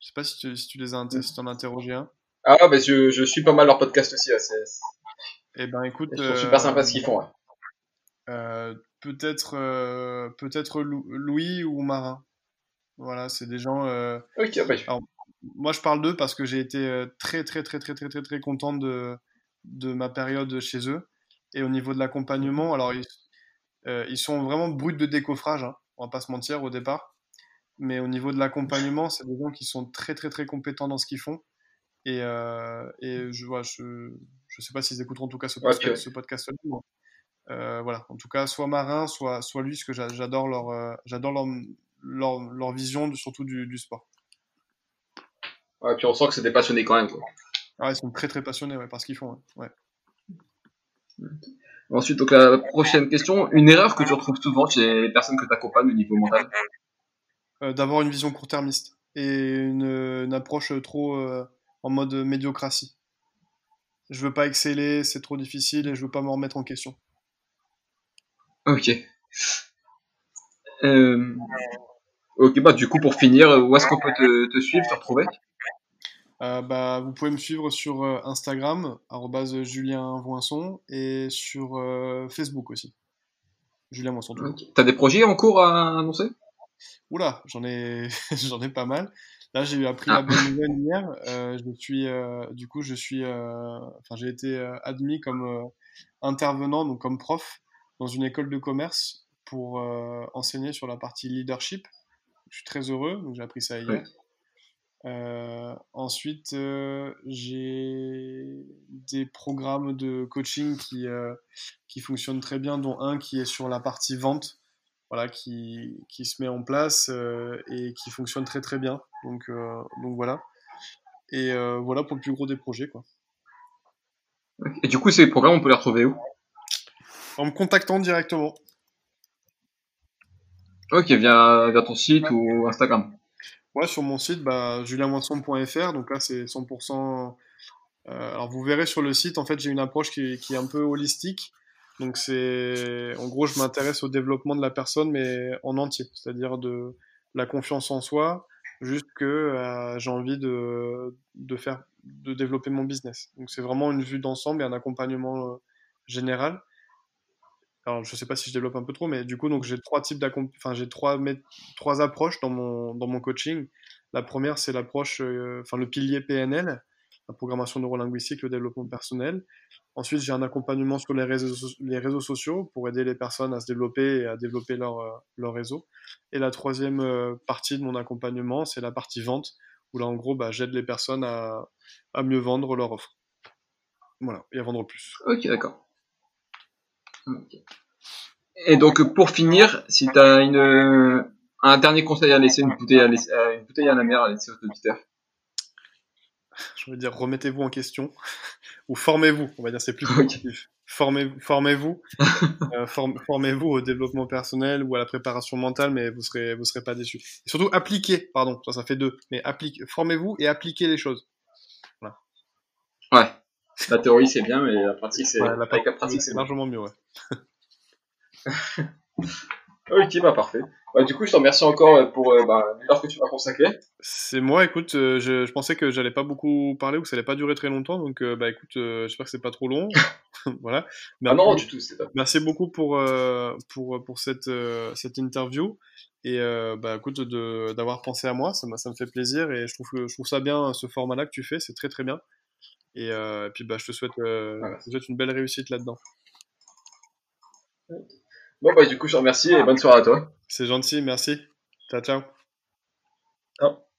Je sais pas si tu, si tu les as si en as interrogé un. Ah bah je, je suis pas mal leur podcast aussi. Eh ben écoute, c'est super sympa ce qu'ils font. Euh, peut-être euh, peut-être Louis ou Marin. Voilà, c'est des gens. Euh, ok, bah, moi je parle d'eux parce que j'ai été très très très très très très très content de de ma période chez eux. Et au niveau de l'accompagnement, alors ils, ils sont vraiment bruts de décoffrage, hein, on va pas se mentir au départ. Mais au niveau de l'accompagnement, c'est des gens qui sont très très très compétents dans ce qu'ils font. Et, et je, vois, je, je sais pas s'ils écouteront en tout cas ce podcast, podcast euh, voilà, en tout cas, soit Marin, soit, soit lui, parce que j'adore leur, euh, j'adore leur, leur, leur, vision, surtout du, du, sport. Ouais, puis on sent que c'est des passionnés quand même. Quoi. Ah, ils sont très très passionnés ouais, par ce qu'ils font. Ouais. Ensuite, donc la prochaine question, une erreur que tu retrouves souvent chez les personnes que tu accompagnes au niveau mental? euh, D'avoir une vision court-termiste et une, une approche trop euh, en mode médiocratie je veux pas exceller, c'est trop difficile et je veux pas me remettre en question. Ok. Euh, ok, bah du coup pour finir, où est-ce qu'on peut te, suivre, te retrouver? Euh, bah, vous pouvez me suivre sur euh, Instagram, Julien Voinson, et sur Facebook aussi. Julien Voinson. Okay. T'as des projets en cours à annoncer? Oula, j'en ai, j'en ai pas mal. Là, j'ai appris la ah. bonne nouvelle hier. Euh, je suis, euh, du coup, je suis, euh, enfin, j'ai été admis comme intervenant, donc comme prof, dans une école de commerce pour enseigner sur la partie leadership. Je suis très heureux, donc j'ai appris ça hier. ensuite, j'ai des programmes de coaching qui, qui fonctionnent très bien, dont un qui est sur la partie vente voilà, qui, qui, se met en place euh, et qui fonctionne très très bien. Donc, euh, donc voilà. Et euh, voilà pour le plus gros des projets. Quoi. Et du coup, ces programmes, on peut les retrouver où? En me contactant directement. Ok, via, via ton site ou Instagram? Ouais, sur mon site, bah, julienmoisson.fr. Donc là, c'est 100%. alors vous verrez sur le site, en fait, j'ai une approche qui, qui est un peu holistique. Donc c'est, en gros, je m'intéresse au développement de la personne, mais en entier, c'est-à-dire de la confiance en soi, juste que euh, j'ai envie de, de faire, de développer mon business. Donc c'est vraiment une vue d'ensemble et un accompagnement euh, général. Alors je sais pas si je développe un peu trop, mais du coup donc j'ai trois types enfin j'ai trois trois approches dans mon dans mon coaching. La première c'est l'approche, euh, enfin le pilier PNL. La programmation neurolinguistique, le développement personnel. Ensuite, j'ai un accompagnement sur les réseaux, les réseaux sociaux pour aider les personnes à se développer et à développer leur, euh, leur réseau. Et la troisième euh, partie de mon accompagnement, c'est la partie vente, où là, en gros, bah, j'aide les personnes à, à mieux vendre leur offre. Voilà, et à vendre plus. Ok, d'accord. Et donc, pour finir, si tu as une, un dernier conseil à laisser, une bouteille à, laisser, une bouteille à la mer à laisser aux auditeurs je veux dire, remettez-vous en question ou formez-vous. On va dire, c'est plus positif. Formez, formez-vous, euh, formez-vous au développement personnel ou à la préparation mentale, mais vous serez, vous serez pas déçus. Et surtout, appliquez, pardon, ça, ça fait deux, mais appliquez, formez-vous et appliquez les choses. Voilà. Ouais. La théorie, c'est bien, mais la pratique, c'est, la, pratique, c'est largement mieux, ouais. ok, bah, parfait. Bah, du coup, je te remercie encore euh, pour euh, bah, l'heure que tu m'as consacré. C'est moi, écoute, euh, je, je, pensais que j'allais pas beaucoup parler ou que ça allait pas durer très longtemps, donc bah écoute, j'espère que c'est pas trop long. voilà. Ah non, du tout, c'est pas. Merci beaucoup pour pour pour cette cette interview et bah écoute d'avoir pensé à moi, ça, ça me fait plaisir et je trouve que je trouve ça bien ce format-là que tu fais, c'est très très bien. Et, puis bah je te souhaite, je te souhaite une belle réussite là-dedans. Bon bah du coup je te remercie et bonne soirée à toi. C'est gentil, merci. Ciao, ciao. Ciao.